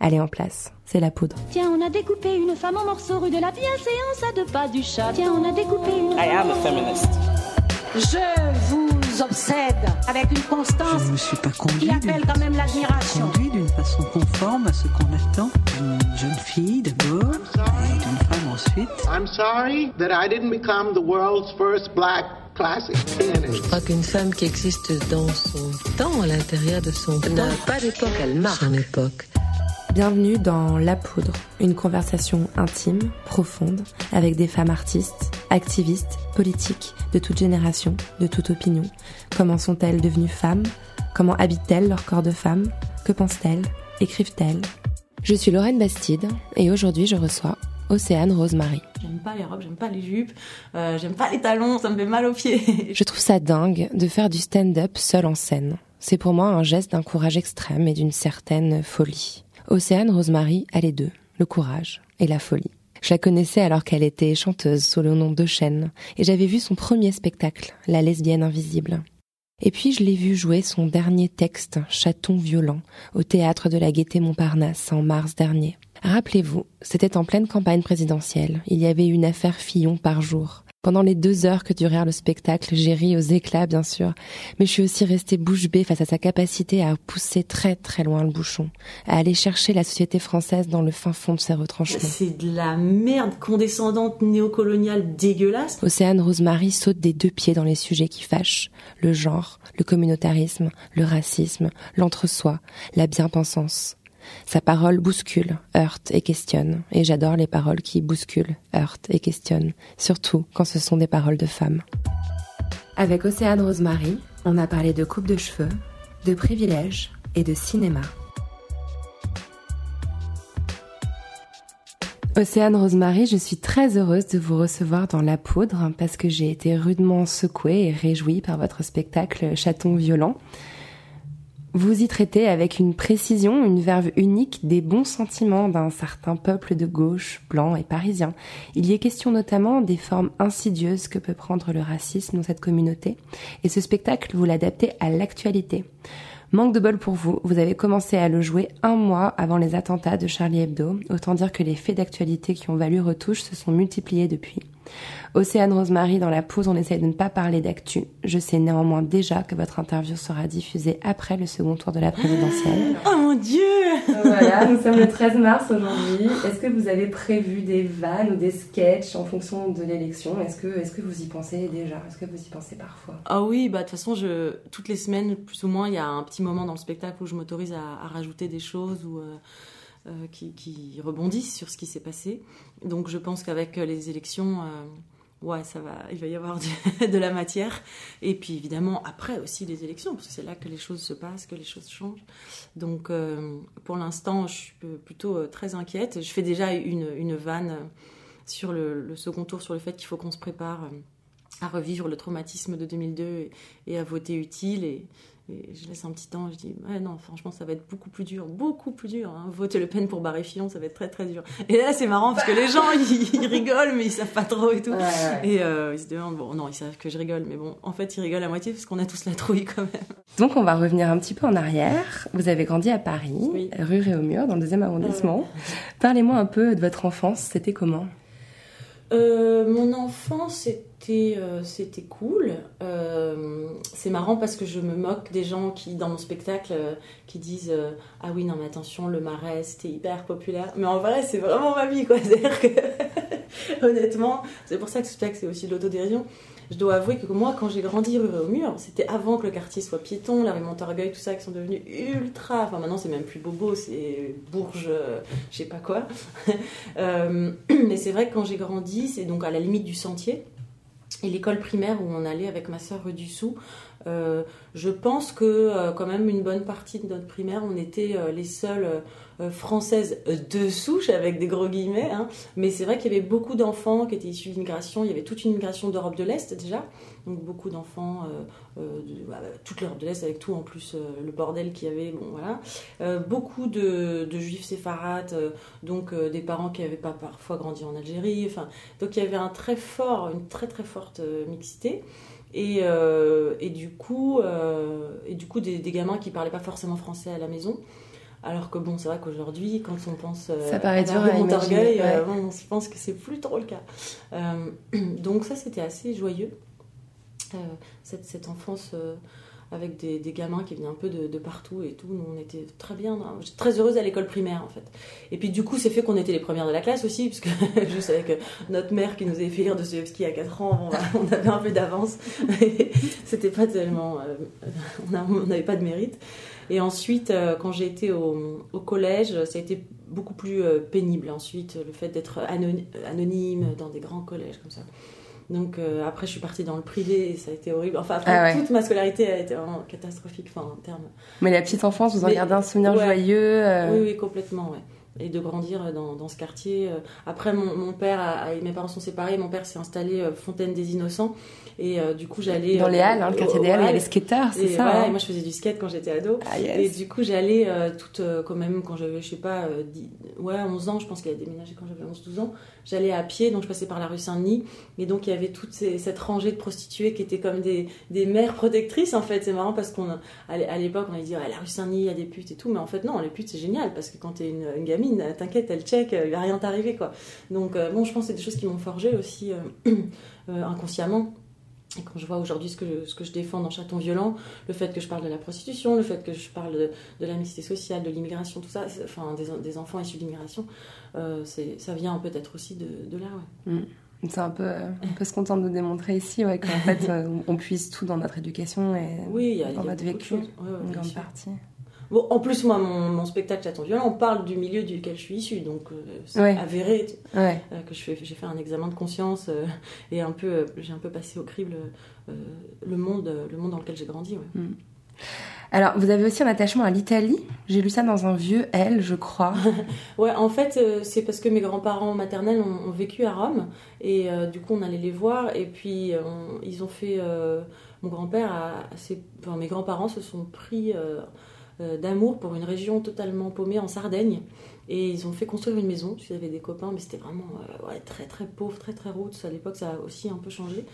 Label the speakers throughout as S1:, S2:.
S1: Elle est en place. C'est la poudre.
S2: Tiens, on a découpé une femme en morceaux rue de la bienséance à deux pas du chat. Tiens, on a découpé une
S3: I am a feminist.
S2: Je vous obsède avec une constance
S4: Je ne me suis pas conduit
S2: qui appelle quand même l'admiration.
S4: conduit d'une façon conforme à ce qu'on attend d'une jeune fille d'abord et d'une femme ensuite.
S5: I'm sorry that I didn't become the world's first black.
S6: Je crois qu'une femme qui existe dans son temps, à l'intérieur de son temps, n'a pas d'époque, elle marque son époque.
S1: Bienvenue dans La Poudre, une conversation intime, profonde, avec des femmes artistes, activistes, politiques, de toute génération, de toute opinion. Comment sont-elles devenues femmes? Comment habitent-elles leur corps de femme Que pensent-elles? Écrivent-elles? Je suis Lorraine Bastide et aujourd'hui je reçois Océane Rosemary.
S7: J'aime pas les robes, j'aime pas les jupes, euh, j'aime pas les talons, ça me fait mal aux pieds.
S1: Je trouve ça dingue de faire du stand-up seul en scène. C'est pour moi un geste d'un courage extrême et d'une certaine folie. Océane Rosemary a les deux, le courage et la folie. Je la connaissais alors qu'elle était chanteuse sous le nom de Chêne, et j'avais vu son premier spectacle, La lesbienne invisible. Et puis je l'ai vu jouer son dernier texte, Chaton violent, au théâtre de la Gaîté Montparnasse en mars dernier. Rappelez-vous, c'était en pleine campagne présidentielle. Il y avait une affaire Fillon par jour. Pendant les deux heures que durait le spectacle, j'ai ri aux éclats, bien sûr, mais je suis aussi restée bouche bée face à sa capacité à pousser très très loin le bouchon, à aller chercher la société française dans le fin fond de ses retranchements.
S7: C'est de la merde condescendante néocoloniale dégueulasse.
S1: Océane Rosemary saute des deux pieds dans les sujets qui fâchent, le genre, le communautarisme, le racisme, l'entre-soi, la bien-pensance. Sa parole bouscule, heurte et questionne, et j'adore les paroles qui bousculent, heurtent et questionnent, surtout quand ce sont des paroles de femmes. Avec Océane Rosemary, on a parlé de coupe de cheveux, de privilèges et de cinéma. Océane Rosemary, je suis très heureuse de vous recevoir dans La Poudre parce que j'ai été rudement secouée et réjouie par votre spectacle Chaton violent. Vous y traitez avec une précision, une verve unique des bons sentiments d'un certain peuple de gauche, blanc et parisien. Il y est question notamment des formes insidieuses que peut prendre le racisme dans cette communauté, et ce spectacle, vous l'adaptez à l'actualité. Manque de bol pour vous, vous avez commencé à le jouer un mois avant les attentats de Charlie Hebdo, autant dire que les faits d'actualité qui ont valu retouche se sont multipliés depuis. Océane Rosemary dans la pause, on essaye de ne pas parler d'actu. Je sais néanmoins déjà que votre interview sera diffusée après le second tour de la présidentielle.
S7: Oh mon dieu
S1: voilà, nous sommes le 13 mars aujourd'hui. Est-ce que vous avez prévu des vannes ou des sketchs en fonction de l'élection? Est-ce que, est que vous y pensez déjà? Est-ce que vous y pensez parfois?
S7: Ah oui, bah de toute façon, je, toutes les semaines, plus ou moins, il y a un petit moment dans le spectacle où je m'autorise à, à rajouter des choses ou... Euh, euh, qui, qui, rebondissent sur ce qui s'est passé. Donc je pense qu'avec les élections, euh, ouais, ça va, il va y avoir de, la matière. Et puis évidemment après aussi les élections, parce que c'est là que les choses se passent, que les choses changent. Donc euh, pour l'instant, je suis plutôt très inquiète. Je fais déjà une, une vanne sur le, le, second tour sur le fait qu'il faut qu'on se prépare à revivre le traumatisme de 2002 et, et à voter utile et, et je laisse un petit temps, je dis, ouais, non, franchement, ça va être beaucoup plus dur, beaucoup plus dur. Hein. Voter Le Pen pour Barré Fillon, ça va être très, très dur. Et là, c'est marrant parce que les gens, ils, ils, rigolent, mais ils savent pas trop et tout. Ouais, ouais. Et euh, ils se demandent, bon, non, ils savent que je rigole, mais bon, en fait, ils rigolent à moitié parce qu'on a tous la trouille quand même.
S1: Donc, on va revenir un petit peu en arrière. Vous avez grandi à Paris, oui. rue Réaumur, dans le deuxième arrondissement. Parlez-moi un peu de votre enfance, c'était comment?
S7: Euh, mon enfance, c'était euh, c'était cool. Euh, c'est marrant parce que je me moque des gens qui, dans mon spectacle, euh, qui disent Ah oui, non, mais attention, le marais, c'était hyper populaire. Mais en vrai, c'est vraiment ma vie, quoi. C'est-à-dire que, honnêtement, c'est pour ça que ce spectacle, c'est aussi de l'autodérision. Je dois avouer que moi, quand j'ai grandi rue au mur, c'était avant que le quartier soit piéton, la rue Montorgueil, tout ça, qui sont devenus ultra. Enfin, maintenant, c'est même plus bobo, c'est Bourges, euh, je sais pas quoi. mais c'est vrai que quand j'ai grandi, c'est donc à la limite du sentier. Et l'école primaire où on allait avec ma soeur rue du Sou, euh, je pense que euh, quand même une bonne partie de notre primaire, on était euh, les seules françaises de souche avec des gros guillemets. Hein. Mais c'est vrai qu'il y avait beaucoup d'enfants qui étaient issus d'immigration. Il y avait toute une immigration d'Europe de l'Est déjà, donc beaucoup d'enfants, de, bah, toute l'Europe de l'Est avec tout en plus le bordel qu'il y avait. Bon voilà, beaucoup de, juifs séfarades, donc des parents qui n'avaient pas parfois grandi en Algérie. Donc il y avait un très fort, une très très forte mixité. Et, euh, et, du coup, euh, et du coup des, des, gamins qui parlaient pas forcément français à la maison. Alors que bon, c'est vrai qu'aujourd'hui, quand on pense euh,
S1: Ça paraît dur
S7: avoir
S1: à
S7: mon
S1: imaginer,
S7: orgueil,
S1: ouais.
S7: bon, on se pense que c'est plus trop le cas. Donc ça, c'était assez joyeux. Cette, cette enfance avec des, gamins qui venaient un peu de, partout et tout. Nous, on était très bien. J'étais très heureuse à l'école primaire, en fait. Et puis, du coup, c'est fait qu'on était les premières de la classe aussi, parce que juste avec notre mère qui nous avait fait lire Dostoevsky à 4 ans, bon, bah, on avait un peu d'avance. C'était pas tellement. euh, on on n'avait pas de mérite. Et ensuite, euh, quand j'ai été au, collège, ça a été beaucoup plus euh, pénible. Ensuite, le fait d'être anony- anonyme dans des grands collèges comme ça. Donc euh, après, je suis partie dans le privé et ça a été horrible. Enfin, après,
S1: Ah ouais.
S7: toute ma scolarité a été vraiment catastrophique, enfin, en termes.
S1: Mais la petite enfance, vous en
S7: Mais-
S1: gardez un souvenir
S7: ouais.
S1: joyeux. euh,
S7: Oui, oui, complètement, ouais. Et de grandir dans, dans ce quartier. euh. Après, mon, mon père, a- a- mes parents sont séparés. Mon père s'est installé euh, Fontaine des Innocents. Et euh, du coup, j'allais.
S1: Dans les Halles, hein, le quartier des Halles, il y a les skateurs, c'est ça
S7: voilà,
S1: hein
S7: et moi, je faisais du skate quand j'étais ado.
S1: Ah, yes.
S7: Et du coup, j'allais euh, toute, euh, quand même, quand j'avais, je sais pas, 10 ouais, 11 ans, je pense qu'il a déménagé quand j'avais 11-12 ans, j'allais à pied, donc je passais par la rue Saint-Denis, et donc il y avait toute ces- cette rangée de prostituées qui étaient comme des, des mères protectrices, en fait. C'est marrant parce qu'on, à l'époque, on allait dire, ah, la rue Saint-Denis, il y a des putes et tout, mais en fait, non, les putes, c'est génial, parce que quand t'es une, une gamine, t'inquiète, elle check, il va rien t'arriver, quoi. Donc, euh, bon, je pense que c'est des choses qui m'ont forgé aussi euh, euh, inconsciemment. Et quand je vois aujourd'hui ce que, je, ce que je défends dans Chaton Violent, le fait que je parle de la prostitution, le fait que je parle de, de la mixité sociale, de l'immigration, tout ça, enfin des, des enfants issus de l'immigration, euh, ça vient peut-être aussi de, de là. Ouais.
S1: C'est un peu, euh, un peu ce qu'on tente de démontrer ici, ouais, qu'en fait, euh, on puise tout dans notre éducation et
S7: Oui, il y a, il y
S1: dans
S7: a
S1: notre vécu.
S7: Ouais, bien
S1: grande
S7: sûr.
S1: partie.
S7: Bon, en plus, moi, mon, mon spectacle Chaton Violent, on parle du milieu duquel je suis issue, donc euh, c'est
S1: Ouais.
S7: avéré
S1: Ouais.
S7: euh, que j'ai fait un examen de conscience euh, et un peu, j'ai un peu passé au crible le monde, le monde dans lequel j'ai grandi. Ouais.
S1: Alors, vous avez aussi un attachement à l'Italie. J'ai lu ça dans un vieux L, je crois.
S7: Ouais, en fait, euh, c'est parce que mes grands-parents maternels ont, ont vécu à Rome et euh, du coup, on allait les voir et puis on- ils ont fait. euh, mon grand-père, a, a ses- enfin, mes grands-parents se sont pris d'amour pour une région totalement paumée en Sardaigne et ils ont fait construire une maison. Ils avaient des copains, mais c'était vraiment euh, très très pauvre, très très roots. À l'époque, ça a aussi un peu changé.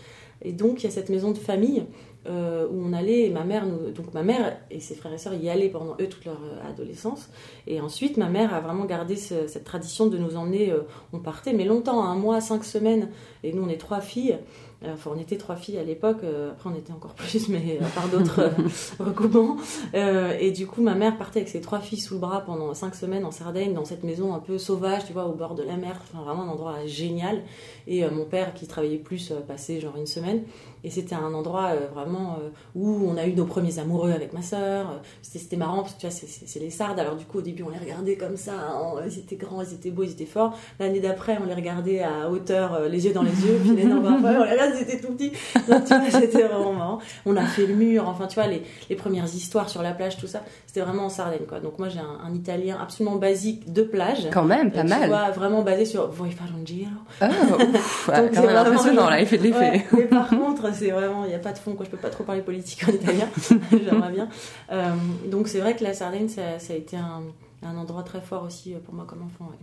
S7: Et donc, il y a cette maison de famille euh, où on allait, et ma mère, donc ma mère et ses frères et sœurs y allaient pendant eux toute leur euh, adolescence. Et ensuite, ma mère a vraiment gardé ce- cette tradition de nous emmener, euh, on partait, mais longtemps, un mois, cinq semaines, et nous on est trois filles. Euh, Enfin, on était trois filles à l'époque, euh, après on était encore plus, mais euh, par d'autres euh, recoupements. Et du coup, ma mère partait avec ses trois filles sous le bras pendant cinq semaines en Sardaigne, dans cette maison un peu sauvage, tu vois, au bord de la mer, enfin vraiment un endroit génial. Et mon père, qui travaillait plus, passait genre une semaine. Et c'était un endroit euh, vraiment euh, où on a eu nos premiers amoureux avec ma sœur. C'était marrant parce que tu vois, c'est- les Sardes. Alors du coup, au début, on les regardait comme ça. hein, ils étaient grands, ils étaient beaux, ils étaient forts. L'année d'après, on les regardait à hauteur, euh, les yeux dans les yeux. Puis l'année d'après, on les regardait, ils étaient tout petits. Donc tu vois, c'était vraiment marrant. On a fait le mur. Enfin, tu vois, les, les premières histoires sur la plage, tout ça, c'était vraiment en Sardaigne, quoi. Donc moi, j'ai un, un italien absolument basique de plage.
S1: Quand même, pas
S7: tu
S1: mal.
S7: vois, vraiment basé sur Voi fare un giro?
S1: Oh, ouf,
S7: Donc,
S1: quand
S7: c'est
S1: même
S7: vraiment-
S1: impressionnant, là, il fait de l'effet.
S7: Ouais, mais par contre, c'est vraiment, il n'y a pas de fond, quoi. Je peux pas trop parler politique en italien. J'aimerais bien. Euh, donc, c'est vrai que la Sardaigne, ça, ça a été un, un endroit très fort aussi euh, pour moi comme enfant. ouais.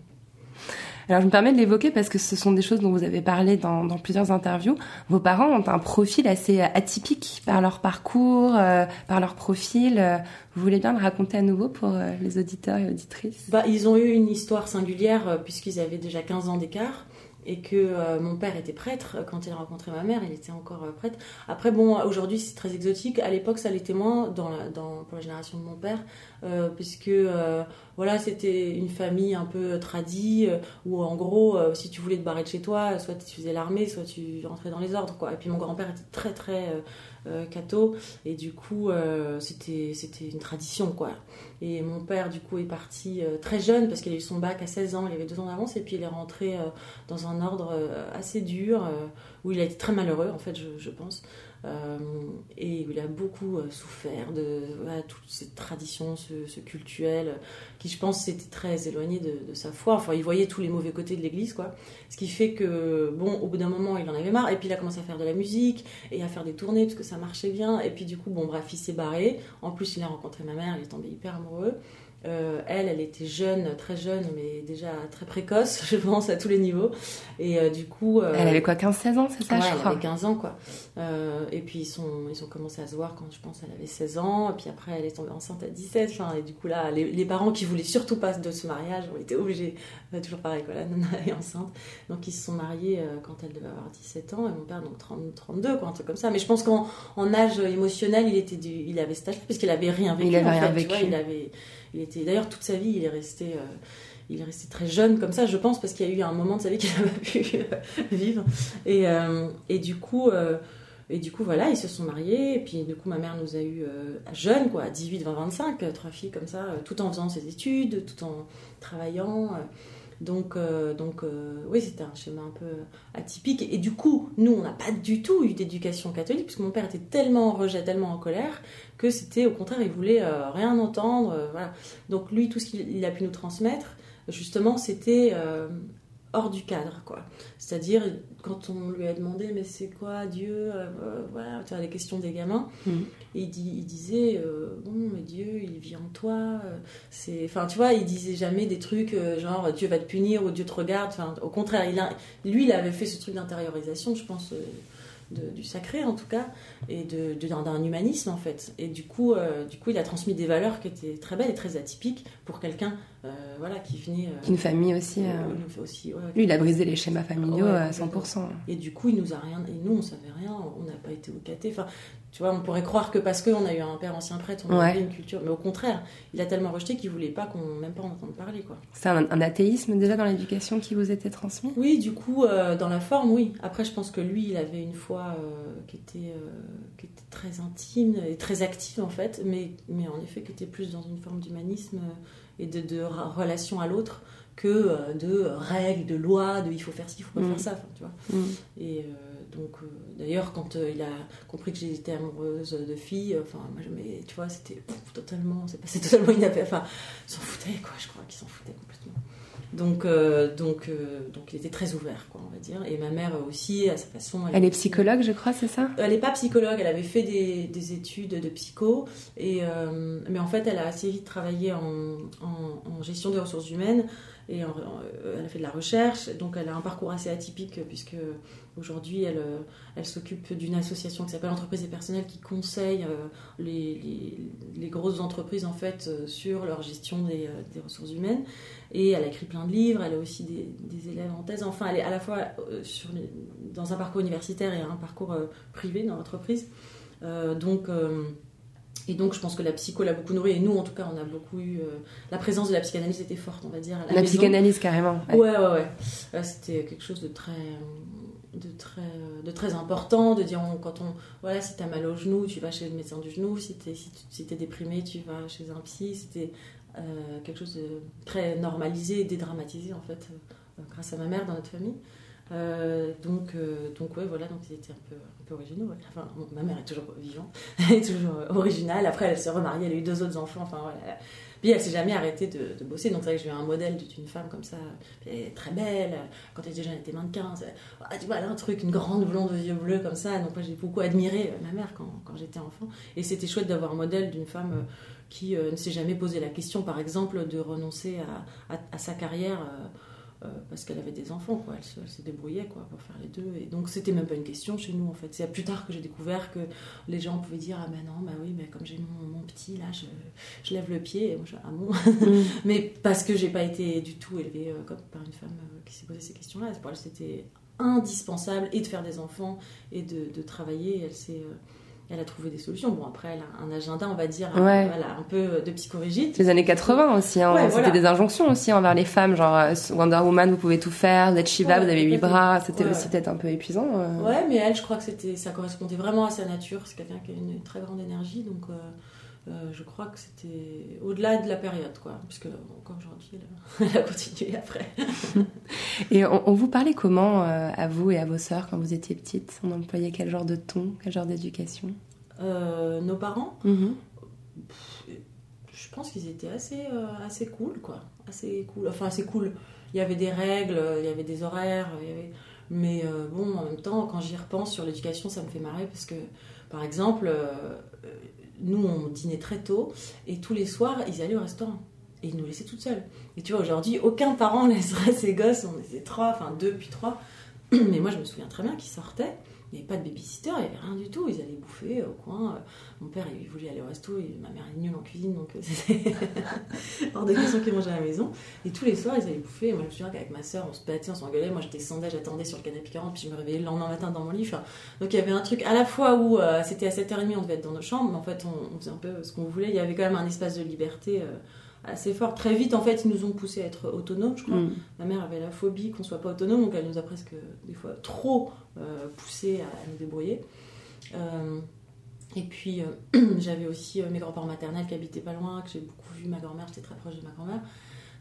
S1: Alors, je me permets de l'évoquer parce que ce sont des choses dont vous avez parlé dans, dans plusieurs interviews. Vos parents ont un profil assez atypique par leur parcours, euh, par leur profil. Vous voulez bien le raconter à nouveau pour euh, les auditeurs et auditrices?
S7: Bah, ils ont eu une histoire singulière puisqu'ils avaient déjà 15 ans d'écart et que euh, mon père était prêtre euh, quand il a rencontré ma mère, il était encore euh, prêtre. Après, bon, aujourd'hui c'est très exotique. À l'époque, ça l'était moins pour la génération de mon père, euh, puisque euh, voilà, c'était une famille un peu tradie euh, où en gros, si tu voulais te barrer de chez toi, soit tu faisais l'armée, soit tu rentrais dans les ordres, quoi. Et puis mon grand-père était très très catho et du coup, c'était c'était une tradition, quoi. Et mon père, du coup, est parti très jeune parce qu'il a eu son bac à 16 ans, il avait deux ans d'avance, et puis il est rentré dans un ordre assez dur où il a été très malheureux, en fait, je, je pense. Euh, et il a beaucoup euh, souffert de voilà, toutes ces traditions, ce, cultuel, euh, qui je pense était très éloigné de, de sa foi. Enfin, il voyait tous les mauvais côtés de l'église, quoi. Ce qui fait que, bon, au bout d'un moment, il en avait marre, et puis il a commencé à faire de la musique, et à faire des tournées, parce que ça marchait bien, et puis du coup, bon, bref, il s'est barré. En plus, il a rencontré ma mère, il est tombé hyper amoureux. Euh, elle, elle était jeune, très jeune, mais déjà très précoce, je pense, à tous les niveaux. Et euh, du coup. euh,
S1: Elle avait quoi, 15-16 ans, c'est ça,
S7: ouais,
S1: je
S7: elle
S1: crois
S7: avait 15 ans, quoi. Euh, et puis ils, sont, ils ont commencé à se voir quand je pense elle avait 16 ans. Et puis après, elle est tombée enceinte à 17. Enfin, et du coup, là, les, les parents qui voulaient surtout pas de ce mariage ont été obligés, euh, toujours pareil, quoi, la nana est enceinte. Donc ils se sont mariés euh, quand elle devait avoir 17 ans. Et mon père, donc 30, 32, quoi, un truc comme ça. Mais je pense qu'en en âge émotionnel, il, était du, il avait cet âge puisqu'il avait rien vécu.
S1: Il avait
S7: en
S1: rien
S7: tu
S1: vécu.
S7: vois, il avait. Il était d'ailleurs toute sa vie, il est resté, euh, il est resté très jeune comme ça, je pense, parce qu'il y a eu un moment de sa vie qu'il n'a pas pu euh, vivre. Et, euh, et du coup, et du coup, voilà, ils se sont mariés. Et puis, du coup, ma mère nous a eu jeunes, quoi, à 18, 20, 25, euh, trois filles comme ça, tout en faisant ses études, tout en travaillant. Donc, euh, donc euh, oui, c'était un schéma un peu atypique. Et du coup, nous, on n'a pas du tout eu d'éducation catholique, puisque mon père était tellement en rejet, tellement en colère, que c'était au contraire, il voulait euh, rien entendre. Donc lui, tout ce qu'il il a pu nous transmettre, justement, c'était hors du cadre, quoi. C'est-à-dire, quand on lui a demandé, mais c'est quoi Dieu euh, euh, Voilà, tu vois, les questions des gamins.
S1: Mhm.
S7: Et il, dit- il disait, euh, bon, mais Dieu, il vit en toi. euh, c'est, enfin, tu vois, il disait jamais des trucs genre Dieu va te punir ou Dieu te regarde. Enfin, au contraire, il a, lui, il avait fait ce truc d'intériorisation, je pense. De- du sacré en tout cas et de, d'un, humanisme en fait et du coup euh, du coup il a transmis des valeurs qui étaient très belles et très atypiques pour quelqu'un euh, voilà qui venait euh,
S1: Une famille aussi. euh,
S7: aussi ouais,
S1: Lui, il a brisé les schémas familiaux
S7: Ouais,
S1: à
S7: complètement.
S1: 100%.
S7: et du coup, il nous a rien, et nous, on savait rien, on n'a pas été au caté. Enfin, tu vois, on pourrait croire que parce qu'on a eu un père ancien prêtre, on
S1: Ouais.
S7: avait une culture. Mais au contraire, il a tellement rejeté qu'il voulait pas qu'on même pas en entende parler, quoi.
S1: C'est un, un athéisme déjà dans l'éducation qui vous était transmis
S7: Oui, du coup, euh, dans la forme, oui. Après, je pense que lui, il avait une foi euh, qui, était, euh, qui était très intime et très active, en fait, mais, mais en effet, qui était plus dans une forme d'humanisme et de, relation à l'autre que de règles, de lois, de il faut faire ci, il faut pas
S1: Mm.
S7: faire ça, enfin, tu vois.
S1: Mm.
S7: Et donc, euh, d'ailleurs, quand euh, il a compris que j'étais amoureuse de filles, euh, enfin, moi, mais tu vois, c'était totalement, c'est passé totalement inaperçu. Enfin, s'en foutaient, quoi, je crois qu'ils s'en foutaient complètement. Donc, euh, donc, euh, donc, il était très ouvert, quoi, on va dire. Et ma mère aussi, à sa façon.
S1: Elle est psychologue, je crois, c'est ça?
S7: Elle n'est pas psychologue, elle avait fait des, des études de psycho, et, euh, mais en fait elle a assez vite travaillé en, en- en gestion des ressources humaines, et euh, elle a fait de la recherche, donc elle a un parcours assez atypique, puisque aujourd'hui elle, euh, s'occupe d'une association qui s'appelle Entreprises et Personnels, qui conseille euh, les, grosses entreprises en fait sur leur gestion des, ressources humaines, et elle a écrit plein de livres, elle a aussi des, élèves en thèse, enfin elle est à la fois dans un parcours universitaire et un parcours privé dans l'entreprise. Donc, et donc, je pense que la psycho l'a beaucoup nourri. Et nous, en tout cas, on a beaucoup eu. euh, la présence de la psychanalyse était forte, on va dire. À la,
S1: La psychanalyse, carrément. ouais.
S7: Ouais, ouais, C'était quelque chose de très, de très, de très important. De dire, on- quand on. Voilà, si t'as mal au genou, tu vas chez le médecin du genou. Si t'es si, si déprimé, tu vas chez un psy. C'était euh, quelque chose de très normalisé dédramatisé, en fait, euh, grâce à ma mère dans notre famille. Euh, donc, euh, donc ouais, voilà, donc ils étaient un peu, un peu originaux. Enfin, ma mère est toujours vivante, elle est toujours euh, originale. Après, elle s'est remariée, elle a eu deux autres enfants. Enfin, voilà. Puis elle s'est jamais arrêtée de, de bosser. Donc c'est vrai que j'ai eu un modèle d'une femme comme ça, très belle. Quand elle était jeune, elle était mannequin. Ah, tu vois, elle a un truc, une grande blonde aux yeux bleus comme ça. Donc moi, j'ai beaucoup admiré euh, ma mère quand, j'étais enfant. Et c'était chouette d'avoir un modèle d'une femme qui ne s'est jamais posé la question, par exemple, de renoncer à sa carrière. Euh, parce qu'elle avait des enfants, quoi. Elle se, elle se débrouillait, quoi, pour faire les deux. Et donc, c'était même pas une question chez nous, en fait. C'est plus tard que j'ai découvert que les gens pouvaient dire Ah, ben non, bah oui, mais comme j'ai mon, mon petit, là, je, je lève le pied. Et moi, je, ah bon?
S1: Mm.
S7: Mais parce que j'ai pas été du tout élevée euh, comme par une femme euh, qui s'est posé ces questions-là. Pour elle, c'était indispensable et de faire des enfants et de, de travailler. Elle s'est. euh, elle a trouvé des solutions. Bon, après, elle a un agenda, on va dire, un- voilà, un peu de psychorigide.
S1: Les années 80 aussi. Hein.
S7: Ouais,
S1: C'était
S7: voilà.
S1: des injonctions aussi envers les femmes. Genre euh, Wonder Woman, vous pouvez tout faire. Vous êtes Shiva,
S7: Ouais,
S1: vous avez huit bras. C'était aussi peut-être un peu épuisant. euh.
S7: Ouais, mais elle, je crois que c'était, ça correspondait vraiment à sa nature. C'est quelqu'un qui a une très grande énergie, donc euh, euh, je crois que c'était au-delà de la période, quoi. Puisque encore aujourd'hui, elle, elle a continué après.
S1: Et on, on vous parlait comment euh, à vous et à vos sœurs quand vous étiez petites? On employait quel genre de ton, quel genre d'éducation?
S7: Euh, nos parents,
S1: Mhm.
S7: je pense qu'ils étaient assez, assez cool, quoi. Assez cool. Enfin, assez cool. Il y avait des règles, il y avait des horaires, il y avait... mais bon, en même temps, quand j'y repense sur l'éducation, ça me fait marrer parce que, par exemple, nous, on dînait très tôt et tous les soirs, ils allaient au restaurant. et ils nous laissaient toutes seules. Et tu vois, aujourd'hui, aucun parent laisserait ses gosses, on était trois, enfin deux puis trois. Mais moi, je me souviens très bien qu'ils sortaient. Il n'y avait pas de babysitter, il n'y avait rien du tout. Ils allaient bouffer au coin. Mon père, il voulait aller au resto. Et ma mère est nulle en cuisine, donc euh, c'était hors de question qu'ils mangeaient à la maison. Et tous les soirs, ils allaient bouffer. Et moi, je me souviens qu'avec ma soeur, on se battait, on s'engueulait. Moi, j'étais sondage, j'attendais sur le canapé 40, puis je me réveillais le lendemain matin dans mon lit. Enfin, donc il y avait un truc à la fois où euh, c'était à 7h30, on devait être dans nos chambres, mais en fait, on, faisait un peu ce qu'on voulait. Il y avait quand même un espace de liberté. euh, assez fort. Très vite, en fait, ils nous ont poussé à être autonomes, je crois.
S1: Mm.
S7: Ma mère avait la phobie qu'on soit pas autonome, donc elle nous a presque, des fois, trop euh, poussé à, nous débrouiller. Euh, et puis, euh, j'avais aussi euh, mes grands-parents maternels qui habitaient pas loin, que j'ai beaucoup vu ma grand-mère, j'étais très proche de ma grand-mère.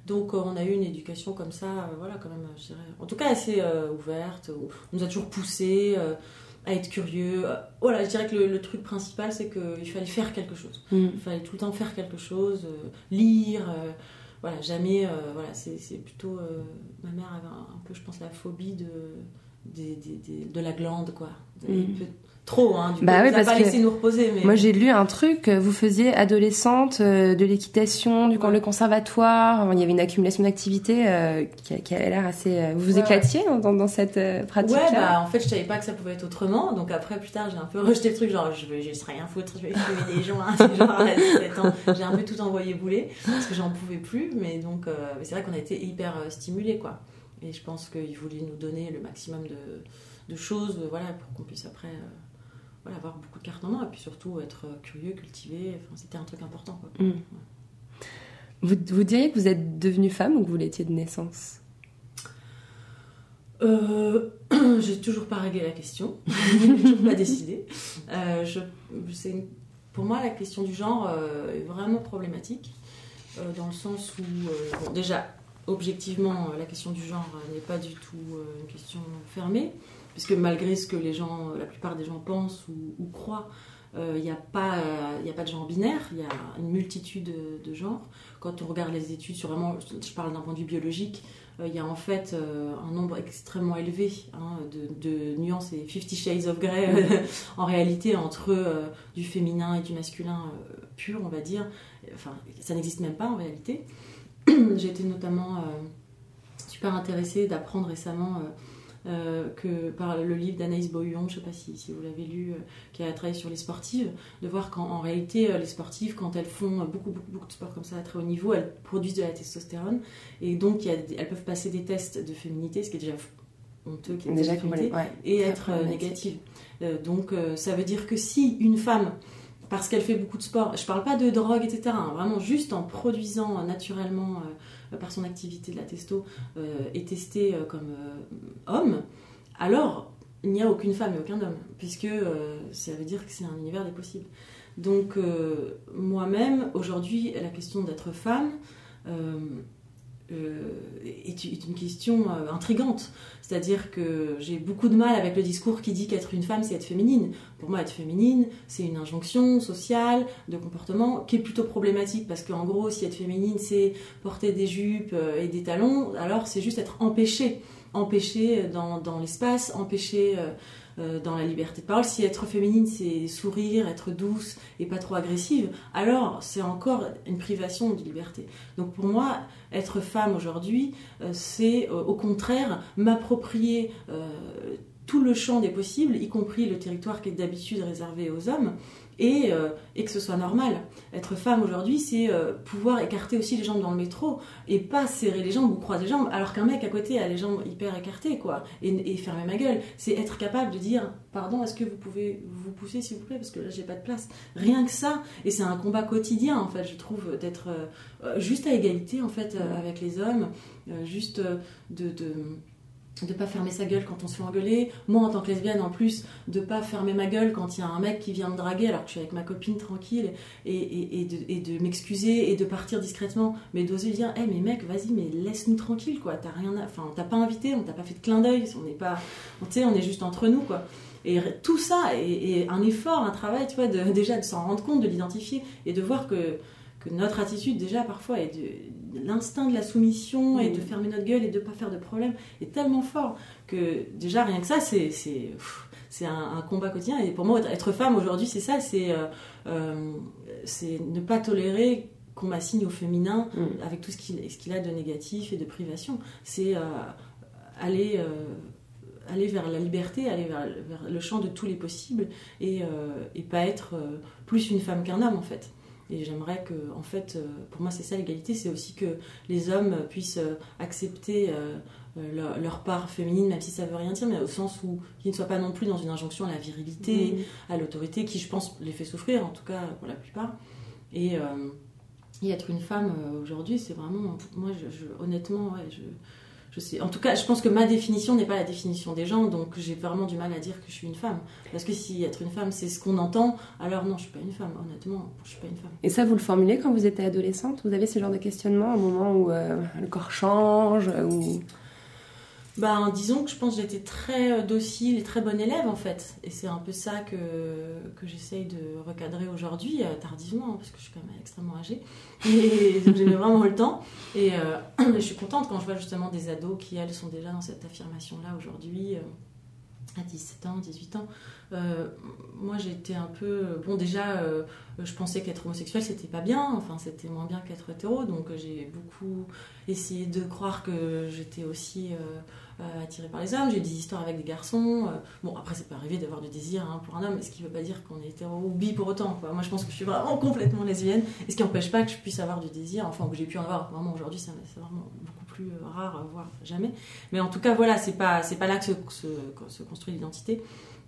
S7: Donc, on a eu une éducation comme ça, voilà, quand même, je dirais, en tout cas assez ouverte. On nous a toujours poussé à être curieux. Voilà, je dirais que le, le truc principal, c'est qu'il fallait faire quelque chose.
S1: Mm.
S7: Il fallait tout le temps faire quelque chose, euh, lire, euh, voilà, jamais, euh, voilà, c'est plutôt, ma mère avait un, un peu, je pense, la phobie de, des- des- des- de la glande, quoi. Trop, hein, du coup,
S1: Bah oui, parce
S7: pas
S1: que
S7: laissé nous reposer, mais...
S1: Moi, j'ai lu un truc, euh, vous faisiez adolescente euh, de l'équitation, du
S7: Ouais.
S1: le conservatoire, il y avait une accumulation d'activités euh, qui, a- qui a l'air assez... Vous vous
S7: Ouais,
S1: éclatiez dans, dans- dans cette pratique-là
S7: Ouais, bah en fait, je savais pas que ça pouvait être autrement. Donc après, plus tard, j'ai un peu rejeté le truc, genre, je vais juste rien foutre, je vais fumer des joints. c'est genre, à 17 ans, j'ai un peu tout envoyé bouler parce que j'en pouvais plus. Mais donc, euh, c'est vrai qu'on a été hyper stimulés, quoi. Et je pense qu'ils voulaient nous donner le maximum de, de choses, voilà, pour qu'on puisse après, voilà, avoir beaucoup de cartes en main et puis surtout être euh, curieux, cultivé. Enfin, c'était un truc important, quoi.
S1: Mm. Vous, vous diriez que vous êtes devenue femme ou que vous l'étiez de naissance?
S7: Euh, j'ai toujours pas réglé la question, j'ai toujours pas décidé. Euh, je, c'est une- pour moi, la question du genre euh, est vraiment problématique, dans le sens où, bon, déjà, objectivement, la question du genre n'est pas du tout une question fermée, puisque malgré ce que les gens, euh, la plupart des gens pensent ou, croient, euh, il n'y a, pas, euh, il y a pas de genre binaire, il y a une multitude de, genres. Quand on regarde les études sur vraiment, je parle d'un point de vue biologique, euh, il y a en fait euh, un nombre extrêmement élevé hein, de, nuances et 50 shades of grey euh, en réalité entre euh, du féminin et du masculin euh, pur, on va dire. Enfin, ça n'existe même pas en réalité. J'ai été notamment euh, super intéressée d'apprendre récemment euh, que par le livre d'Anaïs Bohuon, je ne sais pas si, si vous l'avez lu, euh, qui a travaillé sur les sportives, de voir qu'en en réalité, euh, les sportives, quand elles font beaucoup, beaucoup, beaucoup de sport comme ça à très haut niveau, elles produisent de la testostérone. Et donc, a elles peuvent passer des tests de féminité, ce qui est déjà honteux, qui est
S1: Déjà
S7: féminité,
S1: ouais,
S7: et être négative. Donc, ça veut dire que si une femme, parce qu'elle fait beaucoup de sport, je parle pas de drogue, etc., hein, vraiment juste en produisant euh, naturellement par son activité de la testo, euh, est testée euh, comme euh, homme, alors il n'y a aucune femme et aucun homme, puisque euh, ça veut dire que c'est un univers des possibles. Donc, euh, moi-même, aujourd'hui, la question d'être femme, euh, euh, est, est une question euh, intrigante. C'est-à-dire que j'ai beaucoup de mal avec le discours qui dit qu'être une femme, c'est être féminine. Pour moi, être féminine, c'est une injonction sociale de comportement qui est plutôt problématique parce qu'en gros, si être féminine, c'est porter des jupes euh, et des talons, alors c'est juste être empêché. Empêché dans, l'espace, empêché euh, euh, dans la liberté de parole. Si être féminine, c'est sourire, être douce et pas trop agressive, alors c'est encore une privation de liberté. Donc pour moi, être femme aujourd'hui, euh, c'est euh, au contraire m'approprier euh, tout le champ des possibles, y compris le territoire qui est d'habitude réservé aux hommes, et, euh, et que ce soit normal. Être femme aujourd'hui, c'est euh, pouvoir écarter aussi les jambes dans le métro et pas serrer les jambes ou croiser les jambes, alors qu'un mec à côté a les jambes hyper écartées, quoi, et, fermer ma gueule. C'est être capable de dire, pardon, est-ce que vous pouvez vous pousser, s'il vous plaît, parce que là, j'ai pas de place. Rien que ça, et c'est un combat quotidien, en fait, je trouve, d'être euh, juste à égalité, en fait, avec les hommes, juste de... de de pas fermer sa gueule quand on se fait engueuler. Moi, en tant que lesbienne, en plus, de pas fermer ma gueule quand il y a un mec qui vient me draguer alors que je suis avec ma copine tranquille et, et, et de, m'excuser et de partir discrètement, mais d'oser dire, hé mais mec, vas-y, mais laisse-nous tranquille, quoi. T'as rien, à... enfin, on t'a pas invité, on t'a pas fait de clin d'œil, on n'est pas, tu sais, on est juste entre nous, quoi. Et tout ça est, un effort, un travail, tu vois, déjà de s'en rendre compte, de l'identifier et de voir que que notre attitude déjà parfois est de l'instinct de la soumission et de fermer notre gueule et de pas faire de problème est tellement fort que déjà rien que ça c'est c'est un, un combat quotidien et pour moi être femme aujourd'hui c'est ça c'est euh, euh, c'est ne pas tolérer qu'on m'assigne au féminin
S1: Mm.
S7: avec tout ce qu'il a de négatif et de privation. C'est euh, aller, aller vers la liberté, aller vers, vers le champ de tous les possibles et, et pas être plus une femme qu'un homme en fait. Et j'aimerais que, en fait, euh, pour moi c'est ça l'égalité, c'est aussi que les hommes puissent euh, accepter euh, leur, leur part féminine, même si ça veut rien dire, mais au sens où qu'ils ne soient pas non plus dans une injonction à la virilité, à l'autorité, qui je pense les fait souffrir, en tout cas pour la plupart. Et, euh, et être une femme aujourd'hui, c'est vraiment, moi, je, je- honnêtement, ouais, je, En tout cas, je pense que ma définition n'est pas la définition des gens, donc j'ai vraiment du mal à dire que je suis une femme. Parce que si être une femme, c'est ce qu'on entend, alors non, je suis pas une femme. Honnêtement, je suis pas une femme.
S1: Et ça, vous le formulez quand vous étiez adolescente? Vous avez ce genre de questionnement au moment où euh, le corps change ou...
S7: Ben, disons que je pense que j'étais très euh, docile et très bonne élève en fait. Et c'est un peu ça que, que j'essaye de recadrer aujourd'hui, euh, tardivement, parce que je suis quand même extrêmement âgée. Et donc j'ai vraiment le temps. Et euh, je suis contente quand je vois justement des ados qui, elles, sont déjà dans cette affirmation-là aujourd'hui, à 17 ans, 18 ans. Euh, moi j'étais un peu. Bon, déjà, je pensais qu'être homosexuel c'était pas bien, enfin c'était moins bien qu'être hétéro, donc j'ai beaucoup essayé de croire que j'étais aussi. Euh, attirée par les hommes, j'ai eu des histoires avec des garçons. euh, bon, après, c'est pas arrivé d'avoir du désir hein, pour un homme, ce qui veut pas dire qu'on est hétéro ou bi pour autant. Quoi. Moi, je pense que je suis vraiment complètement lesbienne, et ce qui n'empêche pas que je puisse avoir du désir, enfin, que j'ai pu en avoir. Vraiment, aujourd'hui, c'est vraiment beaucoup plus euh, rare, voire jamais. Mais en tout cas, voilà, c'est pas, pas là que se, se, se construit l'identité.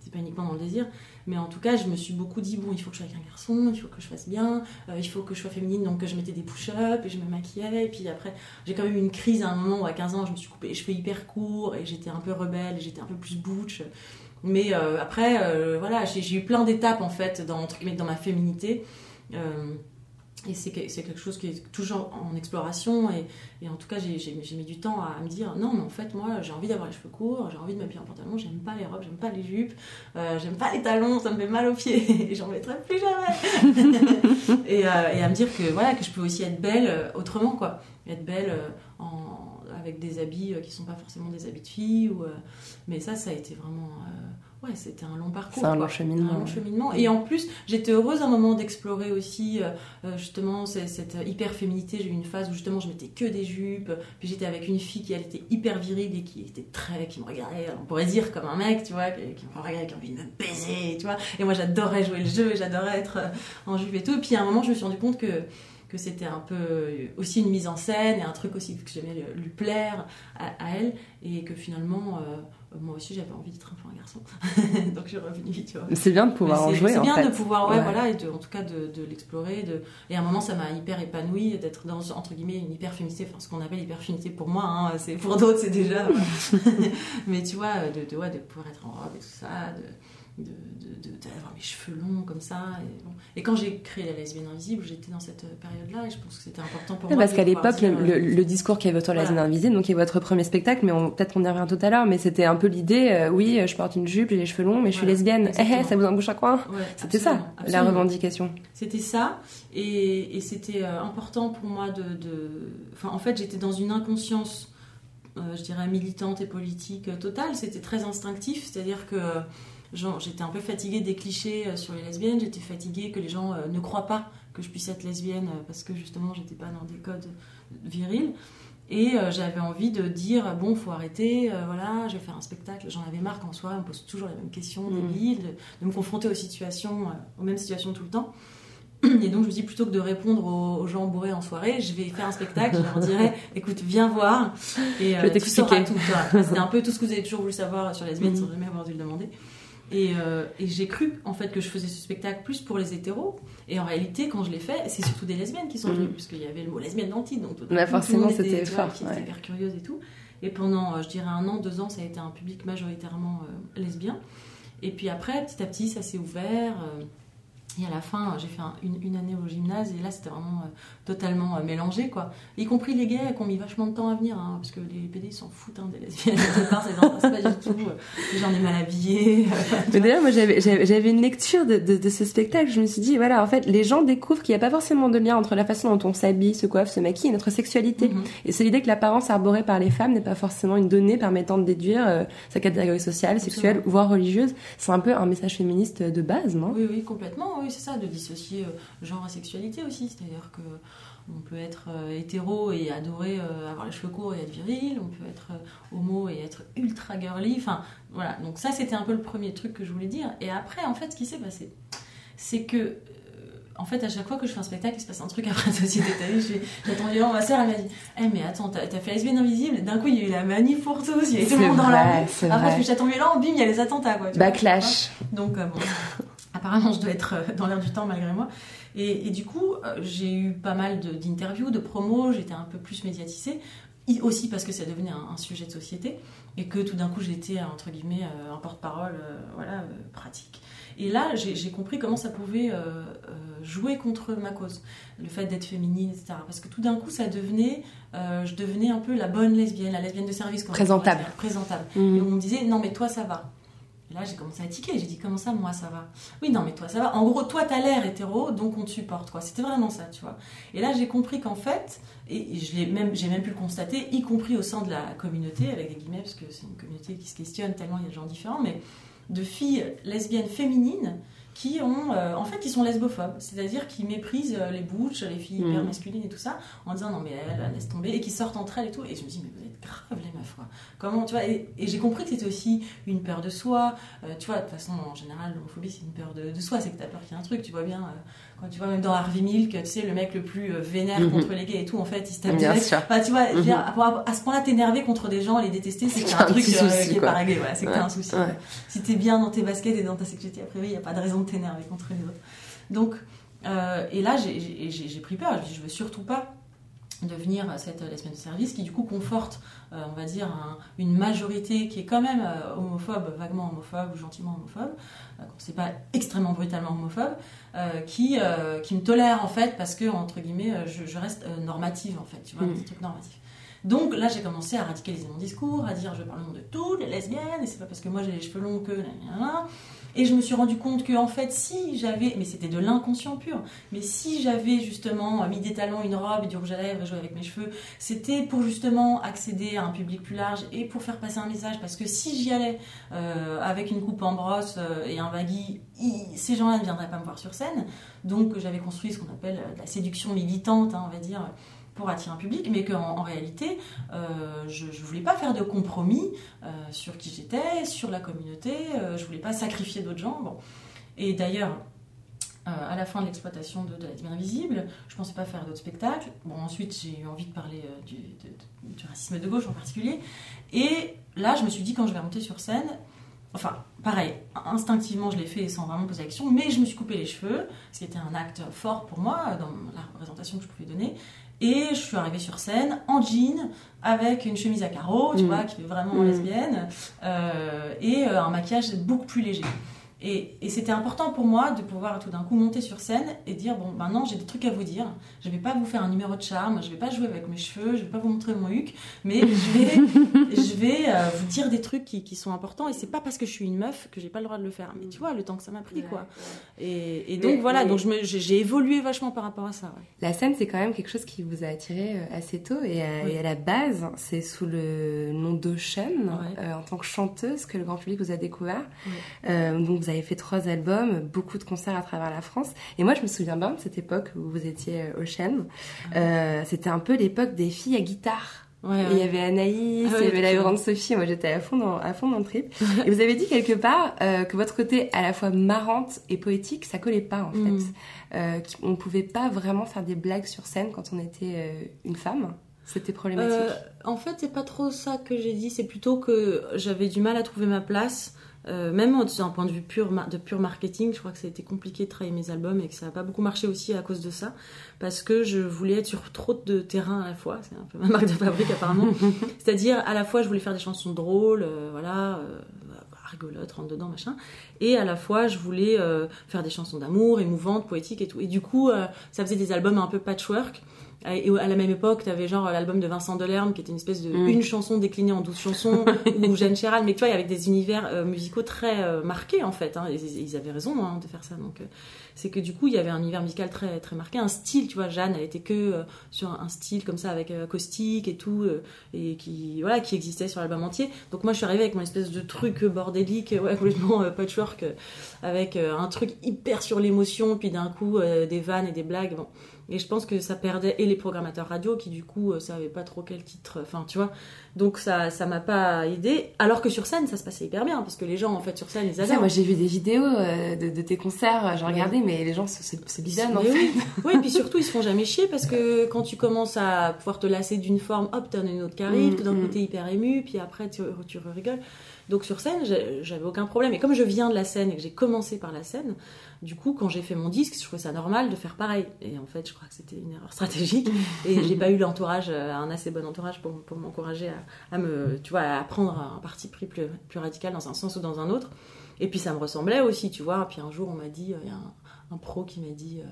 S7: C'est pas uniquement dans le désir, mais en tout cas, je me suis beaucoup dit bon, il faut que je sois avec un garçon, il faut que je fasse bien, euh, il faut que je sois féminine, donc je mettais des push-ups et je me maquillais, et puis après, j'ai quand même eu une crise à un moment où à 15 ans je me suis coupé les cheveux hyper courts et j'étais un peu rebelle j'étais un peu plus butch. Mais euh, après euh, voilà j'ai eu plein d'étapes en fait dans, ma féminité Euh, et c'est que- c'est quelque chose qui est toujours en exploration et, en tout cas j'ai mis du temps à, me dire non mais en fait moi j'ai envie d'avoir les cheveux courts j'ai envie de m'habiller en pantalon j'aime pas les robes j'aime pas les jupes euh, j'aime pas les talons ça me fait mal aux pieds et j'en mettrai plus jamais. Et, euh, et à me dire que voilà que je peux aussi être belle euh, autrement quoi. Être belle avec des habits qui sont pas forcément des habits de fille ou mais ça ça a été vraiment ouais c'était un long parcours
S1: C'est un
S7: quoi.
S1: long cheminement,
S7: Un long cheminement. et en plus j'étais heureuse à un moment d'explorer aussi euh, euh, justement cette hyper féminité. J'ai eu une phase où justement je mettais que des jupes. Puis j'étais avec une fille qui elle était hyper virile et qui était très qui me regardait on pourrait dire comme un mec tu vois qui, qui me regardait qui a envie de me baiser tu vois. Et moi j'adorais jouer le jeu j'adorais être euh, en jupe et tout. Et puis à un moment je me suis rendu compte que que c'était un peu euh, aussi une mise en scène et un truc aussi que j'aimais lui- lui plaire à, à elle et que finalement euh, moi aussi j'avais envie d'être un peu un garçon donc je suis revenue tu vois
S1: C'est bien de pouvoir en jouer
S7: C'est
S1: en
S7: bien
S1: fait.
S7: de pouvoir, ouais,
S1: Ouais.
S7: voilà, et de, en tout cas de, de l'explorer. De... Et à un moment, ça m'a hyper épanouie d'être dans, entre guillemets, une hyperféminité, enfin ce qu'on appelle hyperféminité pour moi, hein, c'est, pour d'autres, c'est déjà. mais tu vois, de, de, ouais, de pouvoir être en robe et tout ça, de, de, d'avoir mes cheveux longs comme ça. Et, bon. et quand j'ai créé la lesbienne invisible, j'étais dans cette période-là et je pense que c'était important pour moi.
S1: parce qu'à l'époque, le,
S7: dire,
S1: le- le discours qui avait autour de la
S7: Voilà.
S1: zone invisible, donc qui est votre premier spectacle, mais peut-être qu'on y revient tout à l'heure, mais c'était un peu l'idée, euh, oui, je porte une jupe, j'ai les cheveux longs, mais je suis lesbienne. Eh, eh, ça vous embouche à quoi
S7: Ouais,
S1: C'était ça,
S7: absolument,
S1: la revendication.
S7: C'était ça, et, et c'était euh, important pour moi de, de- Enfin, en fait, j'étais dans une inconscience, euh, je dirais, militante et politique euh, totale. C'était très instinctif, c'est-à-dire que euh, j'étais un peu fatiguée des clichés euh, sur les lesbiennes, j'étais fatiguée que les gens euh, ne croient pas que je puisse être lesbienne euh, parce que justement, j'étais pas dans des codes virils. Et euh, j'avais envie de dire bon, faut arrêter, euh, voilà, je vais faire un spectacle. J'en avais marre qu'en soi, on me pose toujours les mêmes questions,
S1: Mhm.
S7: débiles, de, de me confronter aux situations, euh, aux mêmes situations tout le temps. Et donc je me dis plutôt que de répondre aux, aux gens bourrés en soirée, je vais faire un spectacle, je leur dirais écoute, viens voir et euh,
S1: vais
S7: tu sauras tout. C'était un peu tout ce que vous avez toujours voulu savoir sur les lesbiennes
S1: Mhm.
S7: sans jamais avoir dû le demander. Et, euh, et j'ai cru en fait que je faisais ce spectacle plus pour les hétéros. Et en réalité, quand je l'ai fait, c'est surtout des lesbiennes qui sont venues,
S1: Mhm.
S7: puisqu'il y avait le mot lesbienne dans le titre. Donc tout monde
S1: forcément,
S7: était,
S1: c'était fort,
S7: qui
S1: ouais.
S7: hyper curieuse et tout. Et pendant, euh, je dirais, un an, deux ans, ça a été un public majoritairement euh, lesbien. Et puis après, petit à petit, ça s'est ouvert. euh, et à la fin, euh, j'ai fait un- une, une année au gymnase et là, c'était vraiment euh, totalement euh, mélangé, quoi. Y compris les gays qui ont mis vachement de temps à venir, hein, parce que les PD s'en foutent hein, des lesbiennes. Au départ, les intéresse pas du tout. euh, Les gens est mal habillés.
S1: Mais d'ailleurs, moi, j'avais, une lecture de, de, de ce spectacle. Je me suis dit, voilà, en fait, les gens découvrent qu'il n'y a pas forcément de lien entre la façon dont on s'habille, se coiffe, se maquille et notre sexualité.
S7: Mhm.
S1: Et c'est l'idée que l'apparence arborée par les femmes n'est pas forcément une donnée permettant de déduire euh, sa catégorie sociale, sexuelle, voire religieuse. C'est un peu un message féministe de base, non?
S7: Oui, oui, complètement. Oui, c'est ça, de dissocier euh, genre et sexualité aussi. C'est-à-dire que On peut être euh, hétéro et adorer euh, avoir les cheveux courts et être viril. On peut être homo et être ultra girly. Enfin, voilà. Donc ça, c'était un peu le premier truc que je voulais dire. Et après, en fait, ce qui s'est passé, c'est que en fait, à chaque fois que je fais un spectacle, il se passe un truc après la société. T'as j'attends violent. Ma soeur, elle m'a dit Eh, mais attends, t'as fait lesbienne invisible? D'un coup, il y a eu la manif pour tous. Il y avait tout
S1: C'est
S7: le monde dans la rue. Après, je fais chaton violent. Bim, il y a les attentats. Quoi.
S1: Backlash.
S7: Donc, euh, bon, apparemment, je dois être euh, dans l'air du temps malgré moi. Et, et du coup, euh, j'ai eu pas mal d'interviews, de, promos, j'étais un peu plus médiatisée. Aussi parce que ça devenait un, un sujet de société et que tout d'un coup j'étais entre guillemets euh, un porte-parole euh, voilà, euh, pratique. Et là j'ai compris comment ça pouvait euh, euh, jouer contre ma cause, le fait d'être féminine, etc. Parce que tout d'un coup ça devenait, euh, je devenais un peu la bonne lesbienne, la lesbienne de service.
S1: Présentable.
S7: Présentable. Et
S1: Mhm.
S7: on me disait, non, mais toi, ça va. Là, j'ai commencé à tiquer. J'ai dit, comment ça, moi, ça va? Oui, non, mais toi, ça va. En gros, toi, t'as l'air hétéro, donc on te supporte, quoi. C'était vraiment ça, tu vois. Et là, j'ai compris qu'en fait, et je l'ai même, j'ai même pu le constater, y compris au sein de la communauté, avec des guillemets, parce que c'est une communauté qui se questionne tellement il y a de gens différents, mais de filles lesbiennes féminines qui ont, euh, en fait, qui sont lesbophobes, c'est-à-dire qui méprisent euh, les butch, les filles
S1: Mhm.
S7: hyper masculines et tout ça, en disant non mais elle, laisse tomber, et qui sortent entre elles et tout. Et je me dis mais vous êtes graves les meufs quoi. Comment tu vois Et, et j'ai compris que c'était aussi une peur de soi. Euh, tu vois de toute façon en général l'homophobie c'est une peur de, de soi, c'est que t'as peur qu'il y ait un truc. Tu vois bien euh, quand tu vois même dans Harvey Milk, tu sais le mec le plus euh, vénère
S1: Mhm.
S7: contre les gays et tout, en fait il se tape
S1: Bien sûr.
S7: Enfin, tu vois, dire,
S1: Mhm.
S7: à, à ce point-là, t'énerver contre des gens, les détester, c'est que t'as un
S1: un
S7: truc
S1: petit
S7: euh,
S1: souci,
S7: qui est pas réglé. Voilà, c'est que t'as
S1: Ouais.
S7: un souci.
S1: Ouais.
S7: Si t'es bien dans tes baskets et dans ta sexualité, a priori, il n'y a pas de raison de t'énerver contre les autres. Donc, et là, j'ai- pris peur. Je me dis, je veux surtout pas devenir cette euh, lesbienne de service qui du coup conforte, euh, on va dire, un- une majorité qui est quand même euh, homophobe, vaguement homophobe ou gentiment homophobe, euh, c'est pas extrêmement brutalement homophobe, qui, qui me tolère en fait parce que, entre guillemets, je, je reste normative en fait, tu vois,
S1: Mm.
S7: des trucs normatifs. Donc là, j'ai commencé à radicaliser mon discours, à dire je parle au nom de toutes les lesbiennes, et c'est pas parce que moi j'ai les cheveux longs que. nanana. Et je me suis rendu compte que, en fait, si j'avais. Mais c'était de l'inconscient pur. Mais si j'avais justement mis des talons, une robe et du rouge à lèvres et joué avec mes cheveux, c'était pour justement accéder à un public plus large et pour faire passer un message. Parce que si j'y allais euh, avec une coupe en brosse euh, et un baggy, ces gens-là ne viendraient pas me voir sur scène. Donc j'avais construit ce qu'on appelle euh, la séduction militante, hein, on va dire pour attirer un public, mais qu'en en réalité, euh, je ne voulais pas faire de compromis euh, sur qui j'étais, sur la communauté, euh, je voulais pas sacrifier d'autres gens. Bon. Et d'ailleurs, euh, à la fin de l'exploitation de, la Lesbienne Invisible, je pensais pas faire d'autres spectacles. Bon, ensuite, j'ai eu envie de parler du, racisme de gauche en particulier. Et là, je me suis dit, quand je vais monter sur scène, enfin, pareil, instinctivement, je l'ai fait sans vraiment poser la question, mais je me suis coupé les cheveux, ce qui était un acte fort pour moi dans la représentation que je pouvais donner. Et je suis arrivée sur scène en jean, avec une chemise à carreaux, tu
S1: Mm.
S7: vois, qui fait vraiment
S1: Mm.
S7: lesbienne, euh, et euh, un maquillage beaucoup plus léger. Et, et c'était important pour moi de pouvoir tout d'un coup monter sur scène et dire bon maintenant j'ai des trucs à vous dire je vais pas vous faire un numéro de charme je vais pas jouer avec mes cheveux je vais pas vous montrer mon huc mais je vais je vais euh, vous dire des trucs qui, qui sont importants et c'est pas parce que je suis une meuf que j'ai pas le droit de le faire mais tu vois le temps que ça m'a pris quoi et, et donc
S1: Mais-
S7: voilà
S1: mais-
S7: donc j'ai évolué vachement par rapport à ça ouais.
S1: La scène, c'est quand même quelque chose qui vous a attiré euh, assez tôt. Et à,
S7: Oui.
S1: et à la base, c'est sous le nom d'Ocean, euh, en tant que chanteuse, que le grand public vous a découvert. Euh, donc, vous avez fait trois albums, beaucoup de concerts à travers la France. Et moi, je me souviens bien de cette époque où vous étiez euh, Ocean. Euh, C'était un peu l'époque des filles à guitare.
S7: Ouais,
S1: Et
S7: ouais.
S1: il y avait Anaïs,
S7: Ah
S1: il y avait la grande Sophie, moi j'étais à fond dans, à fond dans le trip. et vous avez dit quelque part euh, que votre côté à la fois marrante et poétique, ça collait pas en
S7: Mm.
S1: fait. Euh, qu'on pouvait pas vraiment faire des blagues sur scène quand on était euh, une femme. C'était problématique.
S7: En fait, c'est pas trop ça que j'ai dit. C'est plutôt que j'avais du mal à trouver ma place. Euh, même d'un point de vue pur, de pur marketing, je crois que ça a été compliqué de travailler mes albums et que ça n'a pas beaucoup marché aussi à cause de ça. Parce que je voulais être sur trop de terrain à la fois. C'est un peu ma marque de fabrique apparemment. C'est-à-dire, à la fois, je voulais faire des chansons drôles, euh, voilà, euh, rigolotes, rentre dedans, machin. Et à la fois, je voulais euh, faire des chansons d'amour, émouvantes, poétiques et tout. Et du coup, euh, ça faisait des albums un peu patchwork. Et à la même époque, tu avais genre l'album de Vincent Delerme qui était une espèce de
S1: Mm.
S7: une chanson déclinée en 12 chansons ou Jeanne Chéral, mais tu vois, avec des univers euh, musicaux très euh, marqués en fait. Hein. Ils, ils avaient raison hein, de faire ça. Donc, euh, c'est que du coup, il y avait un univers musical très très marqué, un style. Tu vois, Jeanne, elle était que sur un style comme ça avec acoustique et tout, et qui voilà, qui existait sur l'album entier. Donc moi, je suis arrivée avec mon espèce de truc bordélique, ouais, complètement patchwork, avec un truc hyper sur l'émotion, puis d'un coup des vannes et des blagues. Bon. Et je pense que ça perdait et les programmateurs radio qui du coup euh, savaient pas trop quel titre. Enfin, tu vois. Donc ça, ça m'a pas aidé. Alors que sur scène, ça se passait hyper bien parce que les gens en fait sur scène, ils
S1: Ça,
S7: adorent.
S1: moi j'ai vu des vidéos euh, de, de tes concerts, j'ai regardé, mais les gens se, se, se bidonnent en
S7: Mais
S1: fait.
S7: oui. Oui, et puis surtout, ils se font jamais chier parce que quand tu commences à pouvoir te lasser d'une forme, hop, t'en as une autre qui arrive,
S1: Mm,
S7: tout d'un
S1: mm.
S7: côté hyper ému, puis après tu, tu rigoles. Donc sur scène, j'avais aucun problème. Et comme je viens de la scène et que j'ai commencé par la scène, du coup, quand j'ai fait mon disque, je trouvais ça normal de faire pareil. Et en fait, je crois que c'était une erreur stratégique. Et j'ai pas eu l'entourage, euh, un assez bon entourage pour, pour m'encourager à, à me, tu vois, à prendre un parti pris plus, plus radical dans un sens ou dans un autre. Et puis ça me ressemblait aussi, tu vois. Puis un jour, on m'a dit, euh, il y a un, un pro qui m'a dit. euh,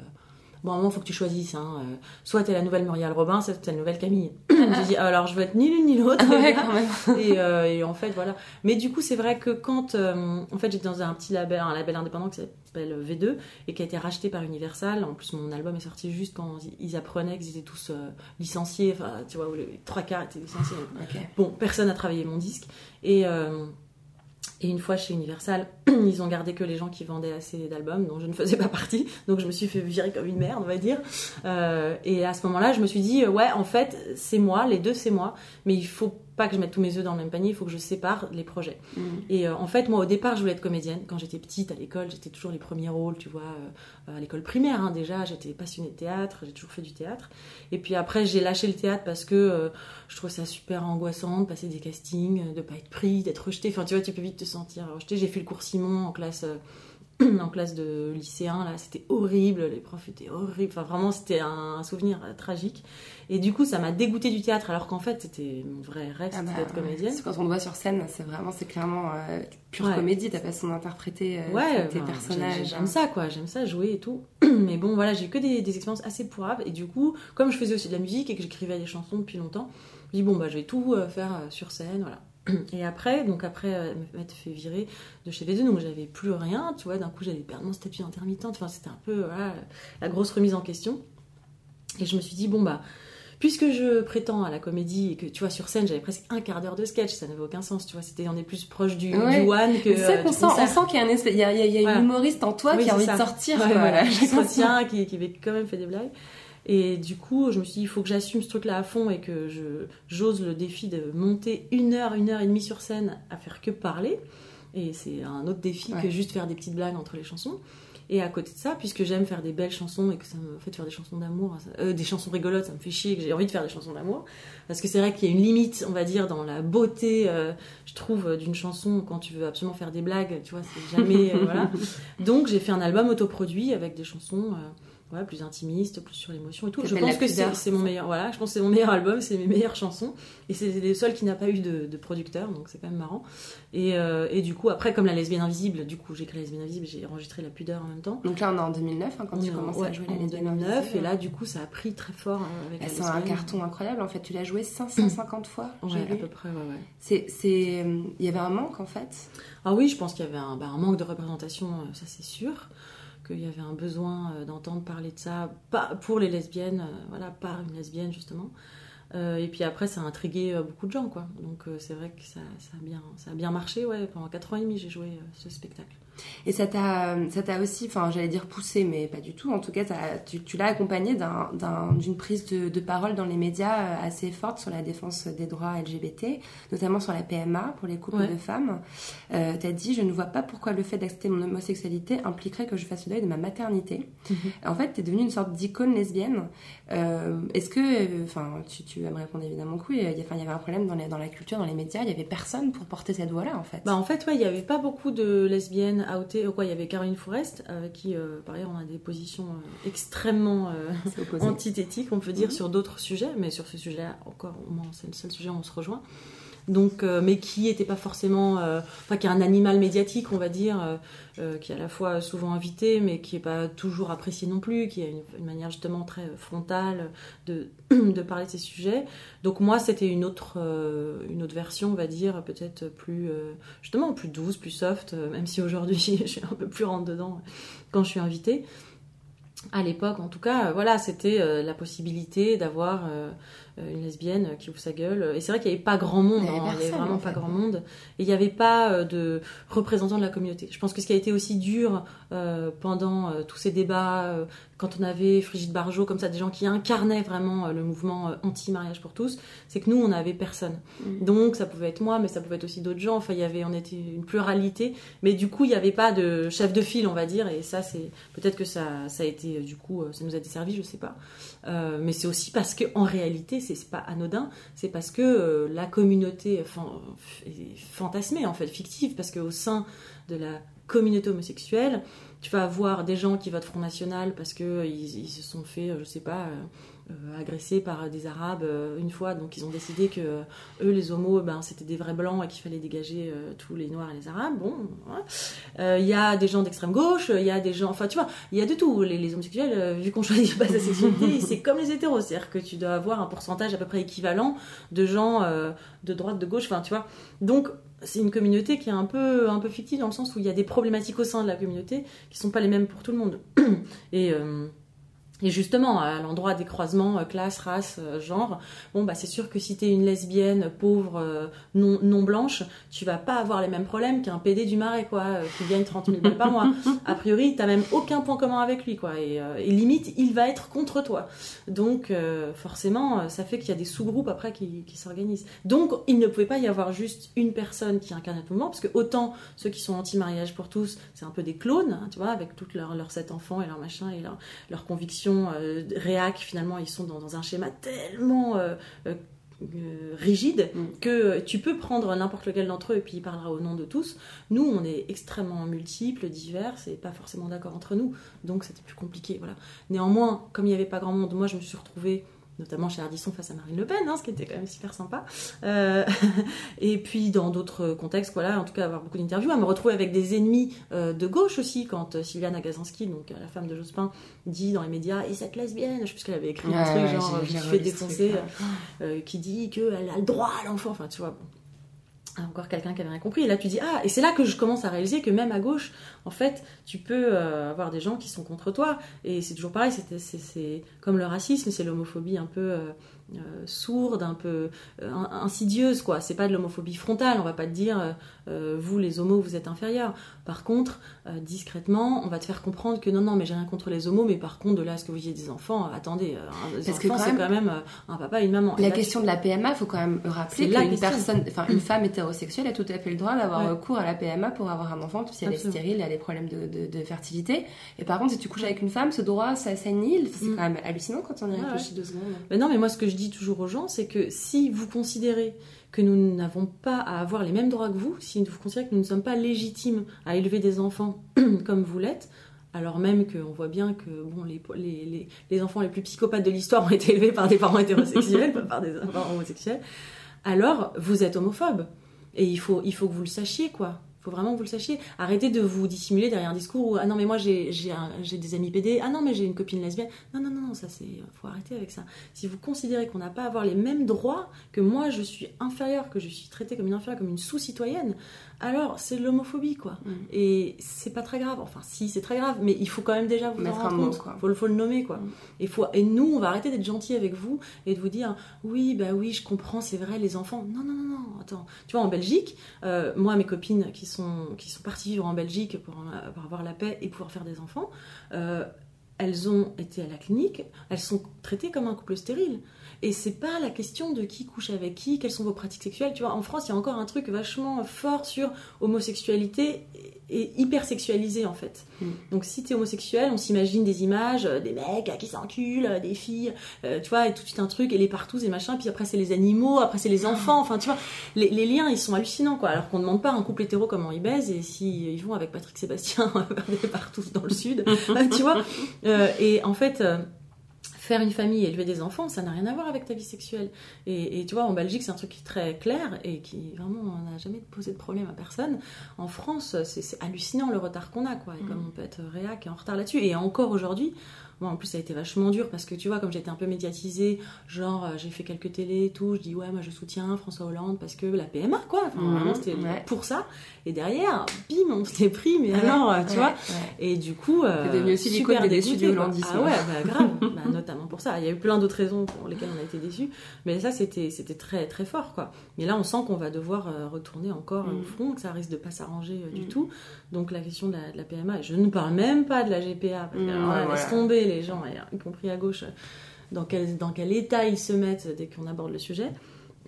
S7: Bon, à un moment, faut que tu choisisses. Hein. euh, soit t'es la nouvelle Muriel Robin, soit t'es la nouvelle Camille. J'ai dit, alors je veux être ni l'une ni l'autre.
S1: Ouais, quand même.
S7: et, euh, et en fait, voilà. Mais du coup, c'est vrai que quand. euh, en fait, j'étais dans un petit label, un label indépendant qui s'appelle V2 et qui a été racheté par Universal. En plus, mon album est sorti juste quand ils apprenaient qu'ils étaient tous licenciés. Enfin, tu vois, où les trois quarts étaient licenciés. Bon, personne n'a travaillé mon disque. Et, euh, et une fois chez Universal, ils ont gardé que les gens qui vendaient assez d'albums, dont je ne faisais pas partie. Donc je me suis fait virer comme une merde, on va dire. Euh, et à ce moment-là, je me suis dit, ouais, en fait, c'est moi, les deux, c'est moi. Mais il faut pas que je mette tous mes œufs dans le même panier, il faut que je sépare les projets.
S1: Mm.
S7: Et euh, en fait, moi, au départ, je voulais être comédienne. Quand j'étais petite à l'école, j'étais toujours les premiers rôles, tu vois, euh, à l'école primaire hein, déjà. J'étais passionnée de théâtre, j'ai toujours fait du théâtre. Et puis après, j'ai lâché le théâtre parce que euh, je trouve ça super angoissant de passer des castings, de pas être pris, d'être rejeté. Enfin, tu vois, tu peux vite te sentir rejeté. J'ai fait le cours Simon en classe. en classe de lycéen, là, c'était horrible, les profs étaient horribles, enfin vraiment c'était un, souvenir euh, tragique. Et du coup, ça m'a dégoûté du théâtre, alors qu'en fait, c'était mon vrai rêve,
S1: Ah bah,
S7: d'être comédienne.
S1: C'est Quand on te voit sur scène, c'est vraiment, c'est clairement euh, pure
S7: Ouais.
S1: comédie, ta façon d'interpréter euh,
S7: Ouais,
S1: tes
S7: ben,
S1: personnages.
S7: j'ai- J'aime ça, quoi. J'aime ça jouer et tout. Mais bon, voilà, j'ai eu que des, des expériences assez pourrables. Et du coup, comme je faisais aussi de la musique et que j'écrivais des chansons depuis longtemps, je dis bon, bah, je vais tout euh, faire sur scène, voilà. Et après, donc après euh, m'être fait virer de chez V2, donc j'avais plus rien, tu vois. D'un coup, j'allais perdre mon statut d'intermittente. Enfin, c'était un peu voilà, la grosse remise en question. Et je me suis dit bon bah. Puisque je prétends à la comédie et que tu vois sur scène j'avais presque un quart d'heure de sketch, ça n'avait aucun sens, tu vois, c'était on est plus proche du,
S1: Ouais.
S7: du one que
S1: C'est ça
S7: euh,
S1: qu'on sent, on sent qu'il y a un espèce, il y a, il y a- il y a
S7: Voilà.
S1: une humoriste en toi
S7: Oui,
S1: qui a envie
S7: ça.
S1: de sortir.
S7: Ouais,
S1: quoi,
S7: voilà,
S1: là.
S7: qui qui, qui avait quand même fait des blagues. Et du coup, je me suis dit, il faut que j'assume ce truc-là à fond et que je j'ose le défi de monter une heure, une heure et demie sur scène à faire que parler. Et c'est un autre défi
S1: Ouais.
S7: que juste faire des petites blagues entre les chansons. Et à côté de ça, puisque j'aime faire des belles chansons et que ça me fait de faire des chansons d'amour, ça- euh, des chansons rigolotes, ça me fait chier et que j'ai envie de faire des chansons d'amour. Parce que c'est vrai qu'il y a une limite, on va dire, dans la beauté, euh, je trouve, d'une chanson quand tu veux absolument faire des blagues, tu vois, c'est jamais. euh, voilà. Donc j'ai fait un album autoproduit avec des chansons voilà, plus intimistes, plus sur l'émotion et tout. Je pense que c'est mon meilleur. Voilà, je pense c'est mon meilleur album, c'est mes meilleures chansons. Et c'est le seul qui n'a pas eu de, de producteur, donc c'est quand même marrant. Et, euh, et du coup, après, comme la lesbienne invisible, du coup j'ai créé la lesbienne invisible, j'ai enregistré La Pudeur en même temps.
S1: Donc là, on est en 2009 hein, quand tu
S7: On
S1: commences
S7: ouais,
S1: à jouer la
S7: en
S1: lesbienne
S7: 2009,
S1: invisible.
S7: et là, du coup, ça a pris très fort euh, avec
S1: Bah, c'est un carton incroyable. En fait, tu l'as joué 550 fois.
S7: Ouais, à peu près, ouais, ouais.
S1: C'est, c'est, il y avait un manque en fait?
S7: Ah oui, je pense qu'il y avait un, bah, un manque de représentation, euh, ça c'est sûr. Qu'il y avait un besoin euh, d'entendre parler de ça, pas pour les lesbiennes, euh, voilà, par une lesbienne justement. Euh, et puis après, ça a intrigué beaucoup de gens, quoi. Donc c'est vrai que ça, a bien, ça a bien marché, ouais. Pendant 4 ans et demi, j'ai joué ce spectacle.
S1: Et ça t'a, ça t'a aussi, enfin, j'allais dire poussé, mais pas du tout. En tout cas, tu, tu l'as accompagné d'un, d'un- d'une prise de, de parole dans les médias euh, assez forte sur la défense des droits LGBT, notamment sur la PMA pour les couples
S7: Ouais.
S1: de femmes. Euh, t'as dit, je ne vois pas pourquoi le fait d'accepter mon homosexualité impliquerait que je fasse le deuil de ma maternité.
S7: Mhm.
S1: En fait, t'es devenue une sorte d'icône lesbienne. Euh, est-ce que, enfin, tu, tu vas me répondre évidemment que oui. Il y, a- enfin, il y avait un problème dans, les- dans la culture, dans les médias. Il y avait personne pour porter cette voix-là, en fait.
S7: Bah, en fait, ouais, il n'y avait pas beaucoup de lesbiennes outées. Quoi, il y avait Caroline Forest, avec qui, euh, par ailleurs, on a des positions euh, extrêmement euh,
S1: c'est opposé.
S7: antithétique, on peut dire,
S1: Mhm.
S7: sur d'autres sujets, mais sur ce sujet-là, encore, au moins, c'est le seul sujet où on se rejoint. Donc, euh, mais qui n'était pas forcément, euh, enfin, qui est un animal médiatique, on va dire, euh, qui est à la fois souvent invité, mais qui est pas toujours apprécié non plus, qui a une, manière justement très frontale de, de parler de ces sujets. Donc moi, c'était une autre, une autre version, on va dire, peut-être plus, justement, plus douce, plus soft, même si aujourd'hui, je suis un peu plus rentre dedans quand je suis invitée à l'époque, en tout cas, voilà, c'était la possibilité d'avoir une lesbienne qui ouvre sa gueule. Et c'est vrai qu'il n'y avait pas grand monde,
S1: Il avait
S7: hein, n'y avait
S1: personne,
S7: vraiment
S1: en
S7: pas grand monde. Et il n'y avait pas euh, de représentants de la communauté. Je pense que ce qui a été aussi dur euh, pendant euh, tous ces débats, euh, quand on avait Frigide Barjot, comme ça, des gens qui incarnaient vraiment euh, le mouvement euh, anti-mariage pour tous, c'est que nous, on n'avait personne.
S1: Mm.
S7: Donc ça pouvait être moi, mais ça pouvait être aussi d'autres gens. Enfin, il y avait, on était une pluralité, mais du coup, il n'y avait pas de chef de file, on va dire. Et ça, c'est peut-être que ça, ça a été, euh, du coup, ça nous a desservi, je sais pas. Euh, mais c'est aussi parce que en réalité, c'est c'est pas anodin. C'est parce que euh, la communauté fan- est fantasmée, en fait, fictive, parce qu'au sein de la communauté homosexuelle, tu vas avoir des gens qui votent Front National parce que ils, se sont fait, euh, je sais pas, euh, agressés par des Arabes euh, une fois, donc ils ont décidé que euh, eux, les homos, ben, c'était des vrais blancs et qu'il fallait dégager euh, tous les Noirs et les Arabes. Bon. Euh, il y a des gens d'extrême gauche, il y a des gens, enfin tu vois, il y a de tout. Les, les homosexuels, vu qu'on choisit pas sa sexualité, c'est comme les hétéros, c'est-à-dire que tu dois avoir un pourcentage à peu près équivalent de gens de droite, de gauche, enfin tu vois. Donc c'est une communauté qui est un peu, un peu fictive dans le sens où il y a des problématiques au sein de la communauté qui sont pas les mêmes pour tout le monde. Euh, et justement, à l'endroit des croisements euh, classe, race, euh, genre, bon bah c'est sûr que si t'es une lesbienne pauvre, euh, non, non blanche, tu vas pas avoir les mêmes problèmes qu'un PD du Marais, quoi, euh, qui gagne 30 000 balles par mois. A priori, t'as même aucun point commun avec lui, quoi, et, euh, et limite, il va être contre toi. Donc forcément, ça fait qu'il y a des sous-groupes après qui, qui s'organisent. Donc il ne pouvait pas y avoir juste une personne qui incarne tout le mouvement, parce que autant ceux qui sont anti-mariage pour tous, c'est un peu des clones, hein, tu vois, avec toutes leurs leurs sept enfants et leurs machins et leurs leurs convictions euh, réac, finalement, ils sont dans, dans un schéma tellement euh, euh, rigide
S1: Mm.
S7: que tu peux prendre n'importe lequel d'entre eux et puis il parlera au nom de tous. Nous, on est extrêmement multiples, divers et pas forcément d'accord entre nous, donc c'était plus compliqué. Voilà. Néanmoins, comme il n'y avait pas grand monde, moi je me suis retrouvée notamment chez Ardisson face à Marine Le Pen, hein, ce qui était quand même super sympa. Euh, et puis dans d'autres contextes, voilà, en tout cas avoir beaucoup d'interviews, à me retrouver avec des ennemis euh, de gauche aussi, quand euh, Sylviane Agazinski, donc euh, la femme de Jospin, dit dans les médias, et cette lesbienne, je sais plus ce qu'elle avait écrit, un truc genre,
S1: relu ce
S7: défoncer, qui dit qu'elle a le droit à l'enfant, enfin tu vois. bon. Encore quelqu'un qui avait rien compris. Et là, tu dis ah, et c'est là que je commence à réaliser que même à gauche, en fait, tu peux euh, avoir des gens qui sont contre toi. Et c'est toujours pareil. c'est- comme le racisme, c'est l'homophobie un peu euh, sourde, un peu euh, in- insidieuse, quoi. C'est pas de l'homophobie frontale. On va pas te dire euh, euh, vous les homos vous êtes inférieurs. Par contre, euh, discrètement, on va te faire comprendre que non, non, mais j'ai rien contre les homos, mais par contre, de là à ce que vous ayez des enfants, euh, attendez, euh, un- des
S1: Parce que
S7: enfants,
S1: quand
S7: c'est
S1: même-
S7: quand même euh, un papa et une maman.
S1: La
S7: là,
S1: question de la PMA, faut quand même rappeler qu'une personne, enfin une femme hétérosexuelle a tout à fait le droit d'avoir
S7: Ouais.
S1: recours à la PMA pour avoir un enfant, si elle est stérile, elle a des problèmes de, de- de fertilité. Et par contre, si tu couches avec une femme, ce droit, ça s'annule. C'est
S7: Mm.
S1: quand même hallucinant quand on y
S7: Ouais,
S1: réfléchit deux secondes.
S7: Mais non, mais moi, ce que je dis toujours aux gens, c'est que si vous considérez que nous n'avons pas à avoir les mêmes droits que vous, si vous considérez que nous ne sommes pas légitimes à élever des enfants comme vous l'êtes, alors même qu'on voit bien que bon, les, les, les, les enfants les plus psychopathes de l'histoire ont été élevés par des parents hétérosexuels, pas par des parents homosexuels, alors vous êtes homophobe. Et il faut, il faut que vous le sachiez, quoi. Faut vraiment que vous le sachiez. Arrêtez de vous dissimuler derrière un discours où Ah non, mais moi j'ai des amis PD. Ah non, mais j'ai une copine lesbienne. Non, non, non, non, ça c'est. faut arrêter avec ça. Si vous considérez qu'on n'a pas à avoir les mêmes droits, que moi je suis inférieure, que je suis traitée comme une inférieure, comme une sous-citoyenne, alors c'est de l'homophobie, quoi.
S1: Mm.
S7: Et c'est pas très grave. Enfin, si, c'est très grave, mais il faut quand même déjà vous
S1: Mettre
S7: en
S1: un
S7: rendre
S1: mot,
S7: compte.
S1: quoi.
S7: Faut, le- faut le nommer, quoi.
S1: Mm.
S7: Et, faut, et nous, on va arrêter d'être gentils avec vous et de vous dire oui, bah oui, je comprends, c'est vrai, les enfants. Non, non, non, non, attends. Tu vois, en Belgique, euh, moi, mes copines qui sont, qui sont parties vivre en Belgique pour, en- pour avoir la paix et pouvoir faire des enfants, euh, elles ont été à la clinique, elles sont traitées comme un couple stérile. Et c'est pas la question de qui couche avec qui, quelles sont vos pratiques sexuelles. Tu vois, en France, il y a encore un truc vachement fort sur homosexualité et, hyper sexualisé en fait.
S1: Mm.
S7: Donc si t'es homosexuel, on s'imagine des images, euh, des mecs euh, qui s'enculent, euh, des filles, euh, tu vois, et tout de suite un truc, et les partous et machin, puis après c'est les animaux, après c'est les enfants, enfin tu vois, les, les liens ils sont hallucinants quoi. Alors qu'on demande pas à un couple hétéro comment ils baisent, et si ils vont avec Patrick Sébastien des partous dans le sud, euh, tu vois. Et en fait. Faire une famille et élever des enfants, ça n'a rien à voir avec ta vie sexuelle. Et, et tu vois, en Belgique, c'est un truc qui est très clair et qui vraiment n'a jamais posé de problème à personne. En France, c'est c'est hallucinant le retard qu'on a, quoi. Et comme on peut être réac et en retard là-dessus. Et encore aujourd'hui, moi en plus ça a été vachement dur parce que tu vois, comme j'étais un peu médiatisée, genre euh, j'ai fait quelques télés et tout, je dis ouais, moi je soutiens François Hollande parce que la PMA quoi, enfin
S1: Mhm,
S7: vraiment c'était
S1: ouais.
S7: pour ça. Et derrière, bim, on se l'est pris, mais
S1: Ouais,
S7: alors, euh, tu
S1: ouais,
S7: vois. Et du coup. euh,
S1: T'es devenue aussi
S7: super
S1: des déçus
S7: quoi.
S1: hollandisme.
S7: Ah ouais, bah, grave, Bah, notamment pour ça. Il y a eu plein d'autres raisons pour lesquelles on a été déçus, mais ça c'était très très fort quoi. Mais là on sent qu'on va devoir euh, retourner encore au front, que ça risque de pas s'arranger euh, du
S1: Mm.
S7: tout. Donc la question de la, de la PMA, et je ne parle même pas de la GPA, parce que alors laisse tomber les gens, et y compris à gauche, euh, dans quel, dans quel état ils se mettent dès qu'on aborde le sujet.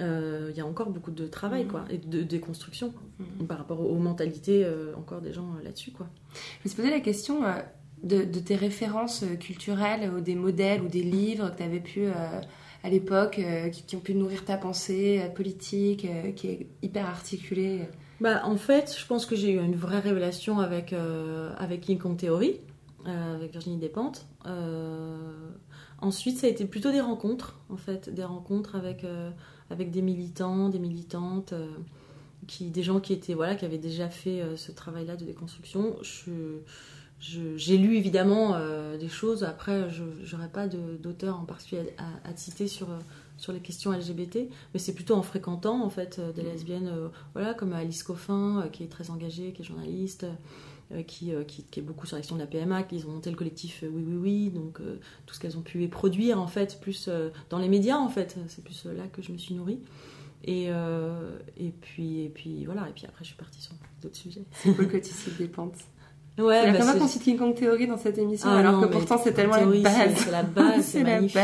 S7: Euh, Il y a encore beaucoup de travail
S1: Mm.
S7: quoi, et de déconstruction
S1: Mm.
S7: par rapport aux, aux mentalités euh, encore des gens euh, là-dessus quoi.
S1: Je me suis posé la question euh, de, de tes références euh, culturelles ou des modèles ou des livres que tu avais pu euh, à l'époque euh, qui, qui ont pu nourrir ta pensée euh, politique, euh, qui est hyper articulée.
S7: Bah, en fait, je pense que j'ai eu une vraie révélation avec, euh, avec King Kong Theory, euh, avec Virginie Despentes. Euh, ensuite, ça a été plutôt des rencontres, en fait, des rencontres avec, euh, avec des militants, des militantes, euh, qui, des gens qui étaient voilà, qui avaient déjà fait euh, ce travail-là de déconstruction. J'ai lu évidemment euh, des choses. Après, je n'aurais pas d'auteur en particulier à, à te citer sur, euh, sur les questions LGBT, mais c'est plutôt en fréquentant en fait euh, des lesbiennes, euh, voilà, comme Alice Coffin, euh, qui est très engagée, qui est journaliste, euh, qui, euh, qui, qui est beaucoup sur l'action de la PMA, qu'ils ont monté le collectif euh, Oui Oui Oui, donc euh, tout ce qu'elles ont pu produire en fait, plus euh, dans les médias en fait, c'est plus euh, là que je me suis nourrie. Et, euh, et puis et puis voilà et puis après je suis partie sur d'autres sujets.
S1: C'est Paul Cotici des pentes.
S7: Ouais, bah, c'est-
S1: qu'on cite King Kong Theory dans cette émission,
S7: Ah
S1: alors
S7: non,
S1: que pourtant c'est tellement
S7: théorie,
S1: la base.
S7: C'est la base,
S1: C'est
S7: magnifique,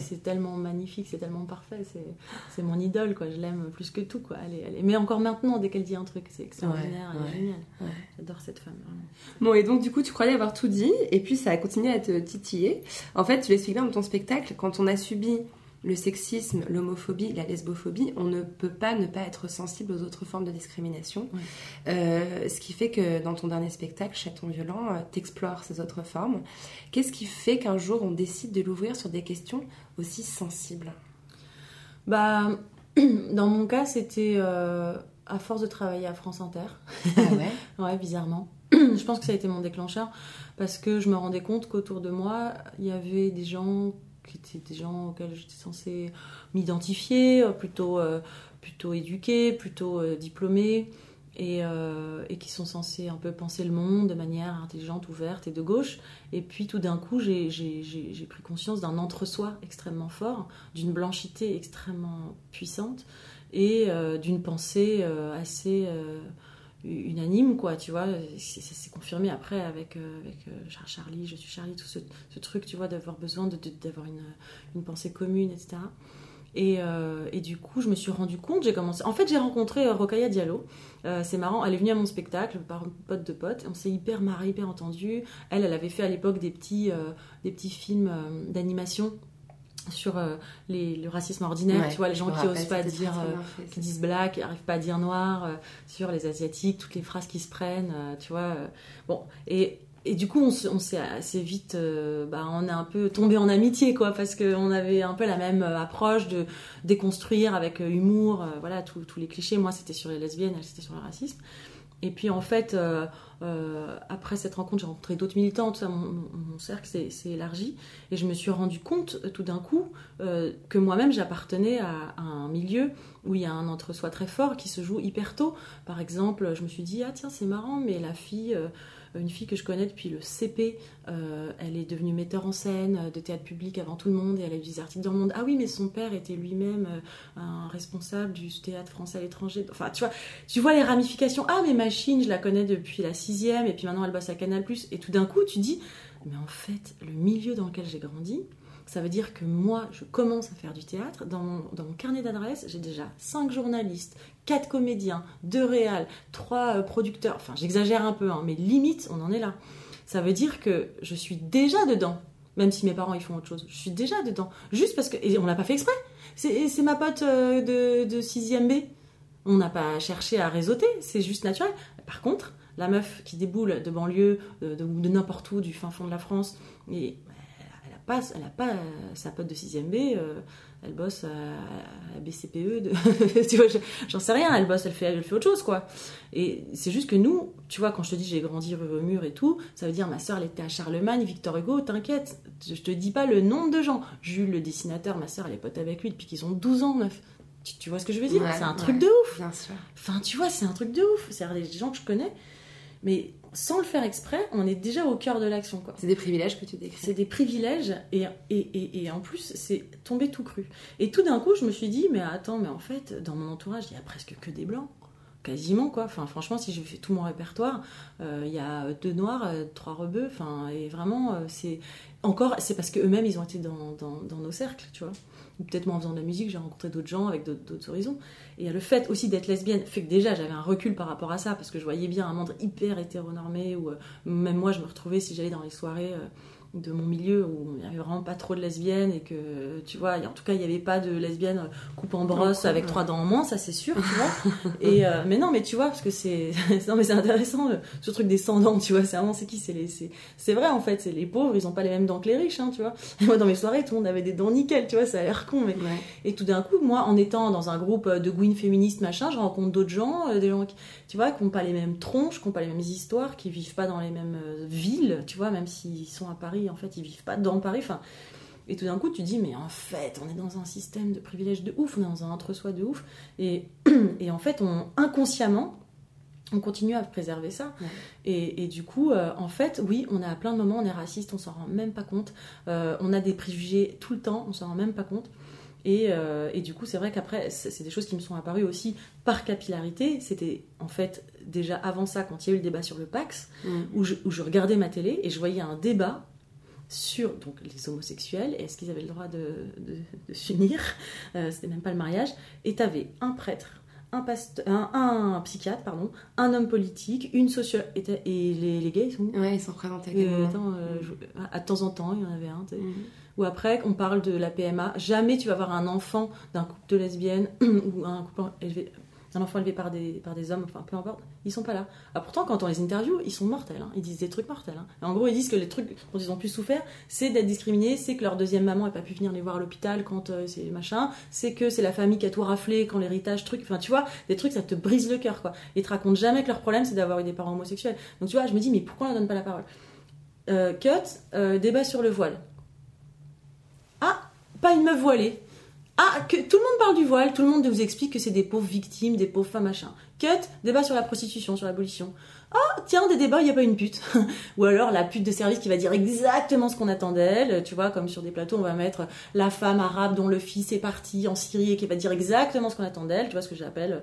S7: c'est- tellement magnifique, c'est tellement parfait, c'est c'est mon idole, quoi. Je l'aime plus que tout, quoi. Elle est, elle est- Mais encore maintenant, dès qu'elle dit un truc, c'est extraordinaire,
S1: Ouais,
S7: elle
S1: ouais,
S7: est géniale.
S1: ouais.
S7: J'adore cette femme.
S1: Bon, et donc du coup, tu croyais avoir tout dit, et puis ça a continué à te titiller. En fait, tu l'expliques bien dans ton spectacle, quand on a subi le sexisme, l'homophobie, la lesbophobie, on ne peut pas ne pas être sensible aux autres formes de discrimination. Euh, ce qui fait que dans ton dernier spectacle, Chaton violent, euh, t'explores ces autres formes. Qu'est-ce qui fait qu'un jour on décide de l'ouvrir sur des questions aussi sensibles?
S7: Bah, dans mon cas, c'était euh, à force de travailler à France Inter.
S1: Ah ouais?
S7: Ouais, bizarrement. je pense que ça a été mon déclencheur parce que je me rendais compte qu'autour de moi, il y avait des gens qui étaient des gens auxquels j'étais censée m'identifier, euh, plutôt, euh, plutôt éduqués, plutôt euh, diplômés, et, et qui sont censés un peu penser le monde de manière intelligente, ouverte et de gauche. Et puis tout d'un coup, j'ai pris conscience d'un entre-soi extrêmement fort, d'une blanchité extrêmement puissante et d'une pensée assez unanime, quoi, tu vois. Ça s'est confirmé après avec, euh, avec euh, Char- Charlie, je suis Charlie, tout ce, truc, tu vois, d'avoir besoin d'avoir une, une pensée commune, etc. Et, euh, et du coup, je me suis rendu compte, j'ai commencé. En fait, j'ai rencontré Rokhaya Diallo. C'est marrant, elle est venue à mon spectacle par pote de pote. On s'est hyper marré, hyper entendu. Elle, elle avait fait à l'époque des petits, des petits films d'animation sur euh, les, le racisme ordinaire.
S1: Ouais,
S7: tu vois, les gens qui
S1: rappelle,
S7: osent pas dire. euh,
S1: fait,
S7: qui disent black, qui n'arrivent pas à dire noir, euh, sur les asiatiques, toutes les phrases qui se prennent, tu vois. bon, et, et du coup, on, se- on s'est assez vite, bah, on est un peu tombé en amitié, quoi, parce qu'on avait un peu la même approche de déconstruire avec humour, voilà, tous tous les clichés. Moi, c'était sur les lesbiennes, elle, c'était sur le racisme. Et puis en fait, euh, après cette rencontre, j'ai rencontré d'autres militants, tout ça, mon, mon- cercle s'est élargi, et je me suis rendu compte euh, tout d'un coup euh, que moi-même j'appartenais à, un milieu où il y a un entre-soi très fort qui se joue hyper tôt. Par exemple, je me suis dit, ah tiens, c'est marrant, mais la fille, une fille que je connais depuis le CP, elle est devenue metteur en scène de théâtre public avant tout le monde et elle a eu des articles dans le monde. Ah oui, mais son père était lui-même un responsable du théâtre français à l'étranger. Enfin, tu vois, tu vois les ramifications. Ah, mais Machine, je la connais depuis la et puis maintenant elle bosse à Canal+. Et tout d'un coup, tu dis, mais en fait, le milieu dans lequel j'ai grandi, ça veut dire que moi, je commence à faire du théâtre. Dans mon, dans mon carnet d'adresses, j'ai déjà cinq journalistes, quatre comédiens, deux réals, trois euh, producteurs. Enfin, j'exagère un peu, hein, mais limite, on en est là. Ça veut dire que je suis déjà dedans, même si mes parents ils font autre chose. Je suis déjà dedans, juste parce que et on l'a pas fait exprès. C'est ma pote euh, de, de 6e B. On n'a pas cherché à réseauter, c'est juste naturel. Par contre, la meuf qui déboule de banlieue, de, de, de n'importe où, du fin fond de la France, et elle a pas, elle a pas euh, sa pote de 6ème B, euh, elle bosse à, à BCPE, de... tu vois, je- j'en sais rien, elle bosse, elle fait, elle fait autre chose, quoi. Et c'est juste que nous, tu vois, quand je te dis j'ai grandi rue Mur et tout, ça veut dire ma soeur, elle était à Charlemagne, Victor Hugo, t'inquiète, je te dis pas le nombre de gens. Jules, le dessinateur, ma soeur, elle est pote avec lui depuis qu'ils ont 12 ans, meuf. Tu, tu vois ce que je veux dire?
S1: Ouais,
S7: C'est un truc de ouf.
S1: Bien sûr.
S7: Enfin, tu vois, c'est un truc de ouf. C'est des gens que je connais, mais sans le faire exprès, on est déjà au cœur de l'action, quoi.
S1: C'est des privilèges que tu décris.
S7: C'est des privilèges et, et, et, et en plus, c'est tombé tout cru. Et tout d'un coup, je me suis dit, mais attends, mais en fait, dans mon entourage, il y a presque que des blancs. Quasiment, quoi. Enfin, franchement, si je fais tout mon répertoire, euh, il y a deux noirs, euh, trois rebeux. Enfin, et vraiment, euh, c'est. Encore, c'est parce qu'eux-mêmes, ils ont été dans, dans, dans nos cercles, tu vois. Ou peut-être moi, en faisant de la musique, j'ai rencontré d'autres gens avec d'autres d'autres horizons. Et le fait aussi d'être lesbienne fait que déjà, j'avais un recul par rapport à ça, parce que je voyais bien un monde hyper hétéronormé, où euh, même moi, je me retrouvais, si j'allais dans les soirées. Euh, de mon milieu où il n'y avait vraiment pas trop de lesbiennes et que tu vois en tout cas il n'y avait pas de lesbiennes coupe en brosse avec
S1: ouais.
S7: trois dents en moins ça c'est sûr tu vois et euh, mais non mais tu vois parce que c'est non mais c'est intéressant euh, ce truc des sans dents tu vois c'est vraiment c'est qui c'est les c'est vrai en fait c'est les pauvres ils ont pas les mêmes dents que les riches hein, tu vois et moi dans mes soirées tout le monde avait des dents nickel tu vois ça a l'air con mais
S1: Ouais.
S7: et tout d'un coup, moi, en étant dans un groupe de gouines féministes, machin, je rencontre d'autres gens, euh, des gens qui, tu vois, qui n'ont pas les mêmes tronches, qui n'ont pas les mêmes histoires, qui vivent pas dans les mêmes euh, villes, tu vois, même s'ils sont à Paris, en fait, ils vivent pas dans Paris. Enfin, et tout d'un coup, tu dis, mais en fait, on est dans un système de privilèges de ouf, on est dans un entre-soi de ouf. Et, et en fait, on, inconsciemment, on continue à préserver ça.
S1: Ouais.
S7: Et, et du coup, euh, en fait, oui, on a à plein de moments, on est raciste, on s'en rend même pas compte. Euh, on a des préjugés tout le temps, on s'en rend même pas compte. Et, euh, et du coup, c'est vrai qu'après, c'est des choses qui me sont apparues aussi par capillarité. C'était en fait déjà avant ça, quand il y a eu le débat sur le Pax, où je, où je regardais ma télé et je voyais un débat sur donc, les homosexuels et est-ce qu'ils avaient le droit de, de, de s'unir. Euh, C'était même pas le mariage. Et tu avais un prêtre, un, pasteur, un, un psychiatre, pardon, un homme politique, une sociologue. Et, les, les gays, ils sont
S1: Ouais, ils sont représentés à
S7: Euh, attends, euh, je- à, à temps en temps, il y en avait un. tu sais.
S1: Mm.
S7: Ou après, on parle de la PMA. Jamais tu vas avoir un enfant d'un couple de lesbiennes ou un couple élevé, un enfant élevé par des, par des hommes, enfin peu importe. Ils sont pas là. Ah, pourtant, quand on les interviewe, ils sont mortels. hein. Ils disent des trucs mortels. hein. En gros, ils disent que les trucs dont ils ont pu souffrir, c'est d'être discriminés, c'est que leur deuxième maman n'a pas pu venir les voir à l'hôpital quand euh, c'est machin, c'est que c'est la famille qui a tout raflé quand l'héritage, truc. Enfin, tu vois, des trucs, ça te brise le cœur, quoi. Ils te racontent jamais que leur problème, c'est d'avoir eu des parents homosexuels. Donc, tu vois, je me dis, mais pourquoi on leur donne pas la parole? Euh, Cut, euh, débat sur le voile. Ah, pas une meuf voilée. Ah, que tout le monde parle du voile, tout le monde vous explique que c'est des pauvres victimes, des pauvres femmes, machin. Cut, débat sur la prostitution, sur l'abolition. Ah, tiens, des débats, il n'y a pas une pute. Ou alors la pute de service qui va dire exactement ce qu'on attend d'elle. Tu vois, comme sur des plateaux, on va mettre la femme arabe dont le fils est parti en Syrie et qui va dire exactement ce qu'on attend d'elle. Tu vois ce que j'appelle,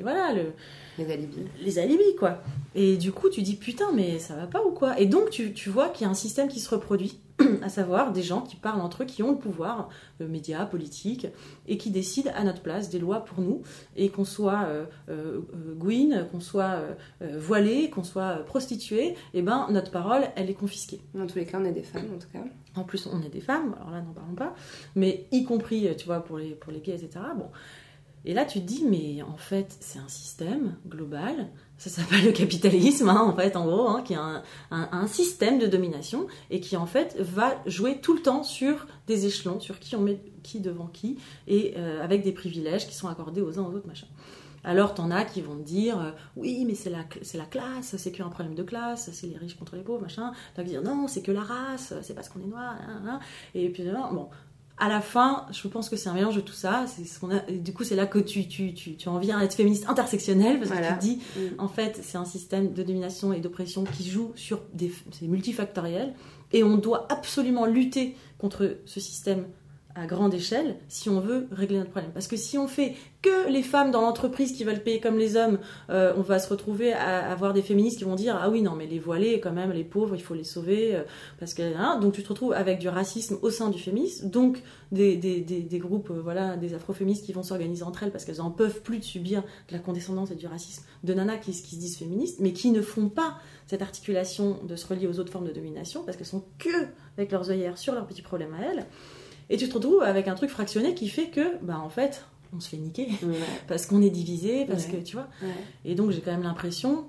S7: voilà, le,
S1: Les alibis.
S7: les alibis, quoi. Et du coup, tu dis putain, mais ça va pas ou quoi? Et donc, tu, tu vois qu'il y a un système qui se reproduit, à savoir des gens qui parlent entre eux, qui ont le pouvoir, euh, médias, politiques, et qui décident à notre place des lois pour nous, et qu'on soit euh, euh, euh, gouine, qu'on soit voilé, qu'on soit euh, prostitué, et ben notre parole, elle est confisquée.
S1: Dans tous les cas, on est des femmes, en tout cas.
S7: En plus, on est des femmes, alors là, n'en parlons pas, mais y compris, tu vois, pour les, pour les gays, etc. Bon. Et là, tu te dis, mais en fait, c'est un système global, ça s'appelle le capitalisme, hein, en fait, en gros, hein, qui est un, système de domination et qui, en fait, va jouer tout le temps sur des échelons, sur qui on met qui devant qui, et euh, avec des privilèges qui sont accordés aux uns aux autres, machin. Alors, t'en as qui vont te dire, euh, oui, mais c'est la, classe, c'est qu'un problème de classe, c'est les riches contre les pauvres, machin. T'as qui dire, non, c'est que la race, c'est parce qu'on est noir, hein, et puis, bon. À la fin, je pense que c'est un mélange de tout ça. C'est ce qu'on a. et Du coup, c'est là que tu, tu, tu, tu en viens à être féministe intersectionnelle parce
S1: Voilà.
S7: que tu te dis,
S1: Mm.
S7: en fait, c'est un système de domination et d'oppression qui joue sur des. C'est multifactoriel. Et on doit absolument lutter contre ce système à grande échelle si on veut régler notre problème. Parce que si on fait que les femmes dans l'entreprise qui veulent payer comme les hommes, euh, on va se retrouver à avoir des féministes qui vont dire ah oui non mais les voilés quand même les pauvres il faut les sauver euh, parce que hein, donc tu te retrouves avec du racisme au sein du féminisme. Donc des, des, des, des groupes euh, voilà des afroféministes qui vont s'organiser entre elles parce qu'elles en peuvent plus de subir de la condescendance et du racisme de nanas qui, qui se disent féministes mais qui ne font pas cette articulation de se relier aux autres formes de domination parce qu'elles sont que avec leurs œillères sur leurs petits problèmes à elles et tu te retrouves avec un truc fractionné qui fait que bah en fait on se fait niquer
S1: Ouais.
S7: parce qu'on est divisé parce
S1: Ouais.
S7: que tu vois et donc j'ai quand même l'impression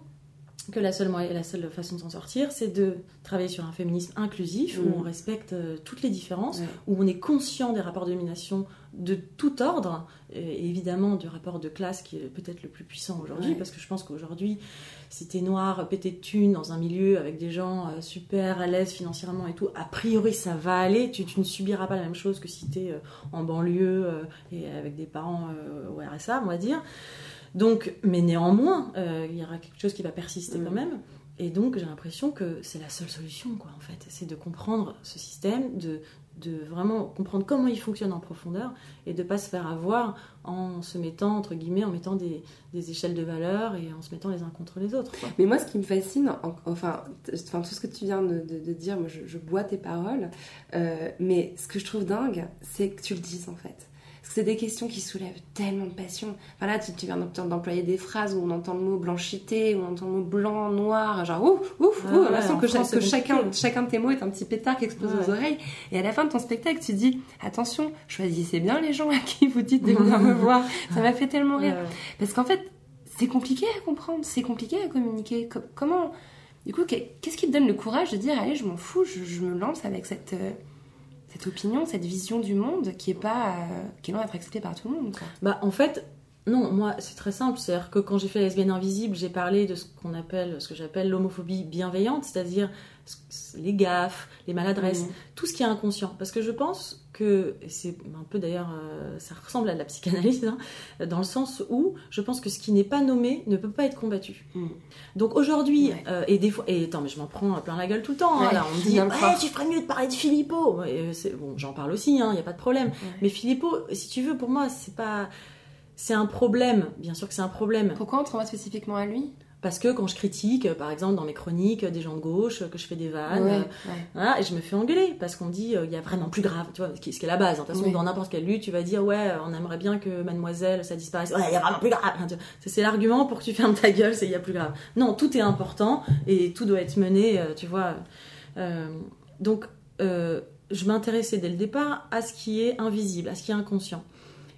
S7: que la seule, la seule façon de s'en sortir, c'est de travailler sur un féminisme inclusif,
S1: Mm.
S7: où on respecte euh, toutes les différences, où on est conscient des rapports de domination de tout ordre, et évidemment du rapport de classe qui est peut-être le plus puissant aujourd'hui,
S1: Ouais.
S7: parce que je pense qu'aujourd'hui, si t'es noir, pété de thunes, dans un milieu avec des gens euh, super à l'aise financièrement et tout, a priori ça va aller, tu, tu ne subiras pas la même chose que si t'es euh, en banlieue euh, et avec des parents euh, au RSA, on va dire. Donc, mais néanmoins, euh, il y aura quelque chose qui va persister
S1: Mm.
S7: quand même. Et donc, j'ai l'impression que c'est la seule solution, quoi, en fait. C'est de comprendre ce système, de, de vraiment comprendre comment il fonctionne en profondeur et de pas se faire avoir en se mettant, entre guillemets, en mettant des, des échelles de valeur et en se mettant les uns contre les autres.
S1: Mais moi, ce qui me fascine, en- enfin, tout ce que tu viens de, dire, moi, je, je bois tes paroles. euh, mais ce que je trouve dingue, c'est que tu le dises en fait. C'est des questions qui soulèvent tellement de passion. Enfin là, tu, tu viens d'em- d'employer des phrases où on entend le mot blanchité, où on entend le mot blanc, noir, genre ouf, ouf,
S7: Ah
S1: ouf. l'impression que, que chacun, chacun de tes mots est un petit pétard qui explose aux oreilles. Et à la fin de ton spectacle, tu dis attention, choisissez bien les gens à qui vous dites de venir me voir. Ça m'a fait tellement rire. Parce qu'en fait, c'est compliqué à comprendre, c'est compliqué à communiquer. Co- comment Du coup, qu'est- qu'est-ce qui te donne le courage de dire allez, je m'en fous, je, je me lance avec cette, euh, cette opinion, cette vision du monde qui est pas euh, qui est loin d'être acceptée par tout le monde quoi.
S7: Bah, en fait, non, moi, c'est très simple. C'est-à-dire que quand j'ai fait Lesbienne Invisible, j'ai parlé de ce qu'on appelle, ce que j'appelle l'homophobie bienveillante, c'est-à-dire les gaffes, les maladresses,
S1: Mhm.
S7: tout ce qui est inconscient. Parce que je pense que, c'est un peu d'ailleurs, euh, ça ressemble à de la psychanalyse, hein, dans le sens où je pense que ce qui n'est pas nommé ne peut pas être combattu.
S1: Mhm.
S7: Donc aujourd'hui,
S1: Ouais.
S7: euh, et des fois, et attends, mais je m'en prends plein la gueule tout le temps. hein, là, on me dit,
S1: croire.
S7: tu ferais mieux de parler de Philippot. Euh, bon, j'en parle aussi, il n'y a pas de problème. Mais Philippot, si tu veux, pour moi, c'est pas. C'est un problème, bien sûr que c'est un problème.
S1: Pourquoi on te renvoie spécifiquement à lui?
S7: Parce que quand je critique, par exemple, dans mes chroniques, des gens de gauche, que je fais des vannes,
S1: Ouais,
S7: euh,
S1: ouais.
S7: voilà, et je me fais engueuler parce qu'on dit euh, il y a vraiment plus grave, tu vois, ce qui est la base. hein. De toute façon, dans n'importe quelle lutte, tu vas dire ouais, euh, on aimerait bien que mademoiselle ça disparaisse. Ouais, il y a vraiment plus grave. C'est l'argument pour que tu fermes ta gueule, c'est il y a plus grave. Non, tout est important et tout doit être mené, tu vois. Euh, donc, euh, je m'intéressais dès le départ à ce qui est invisible, à ce qui est inconscient.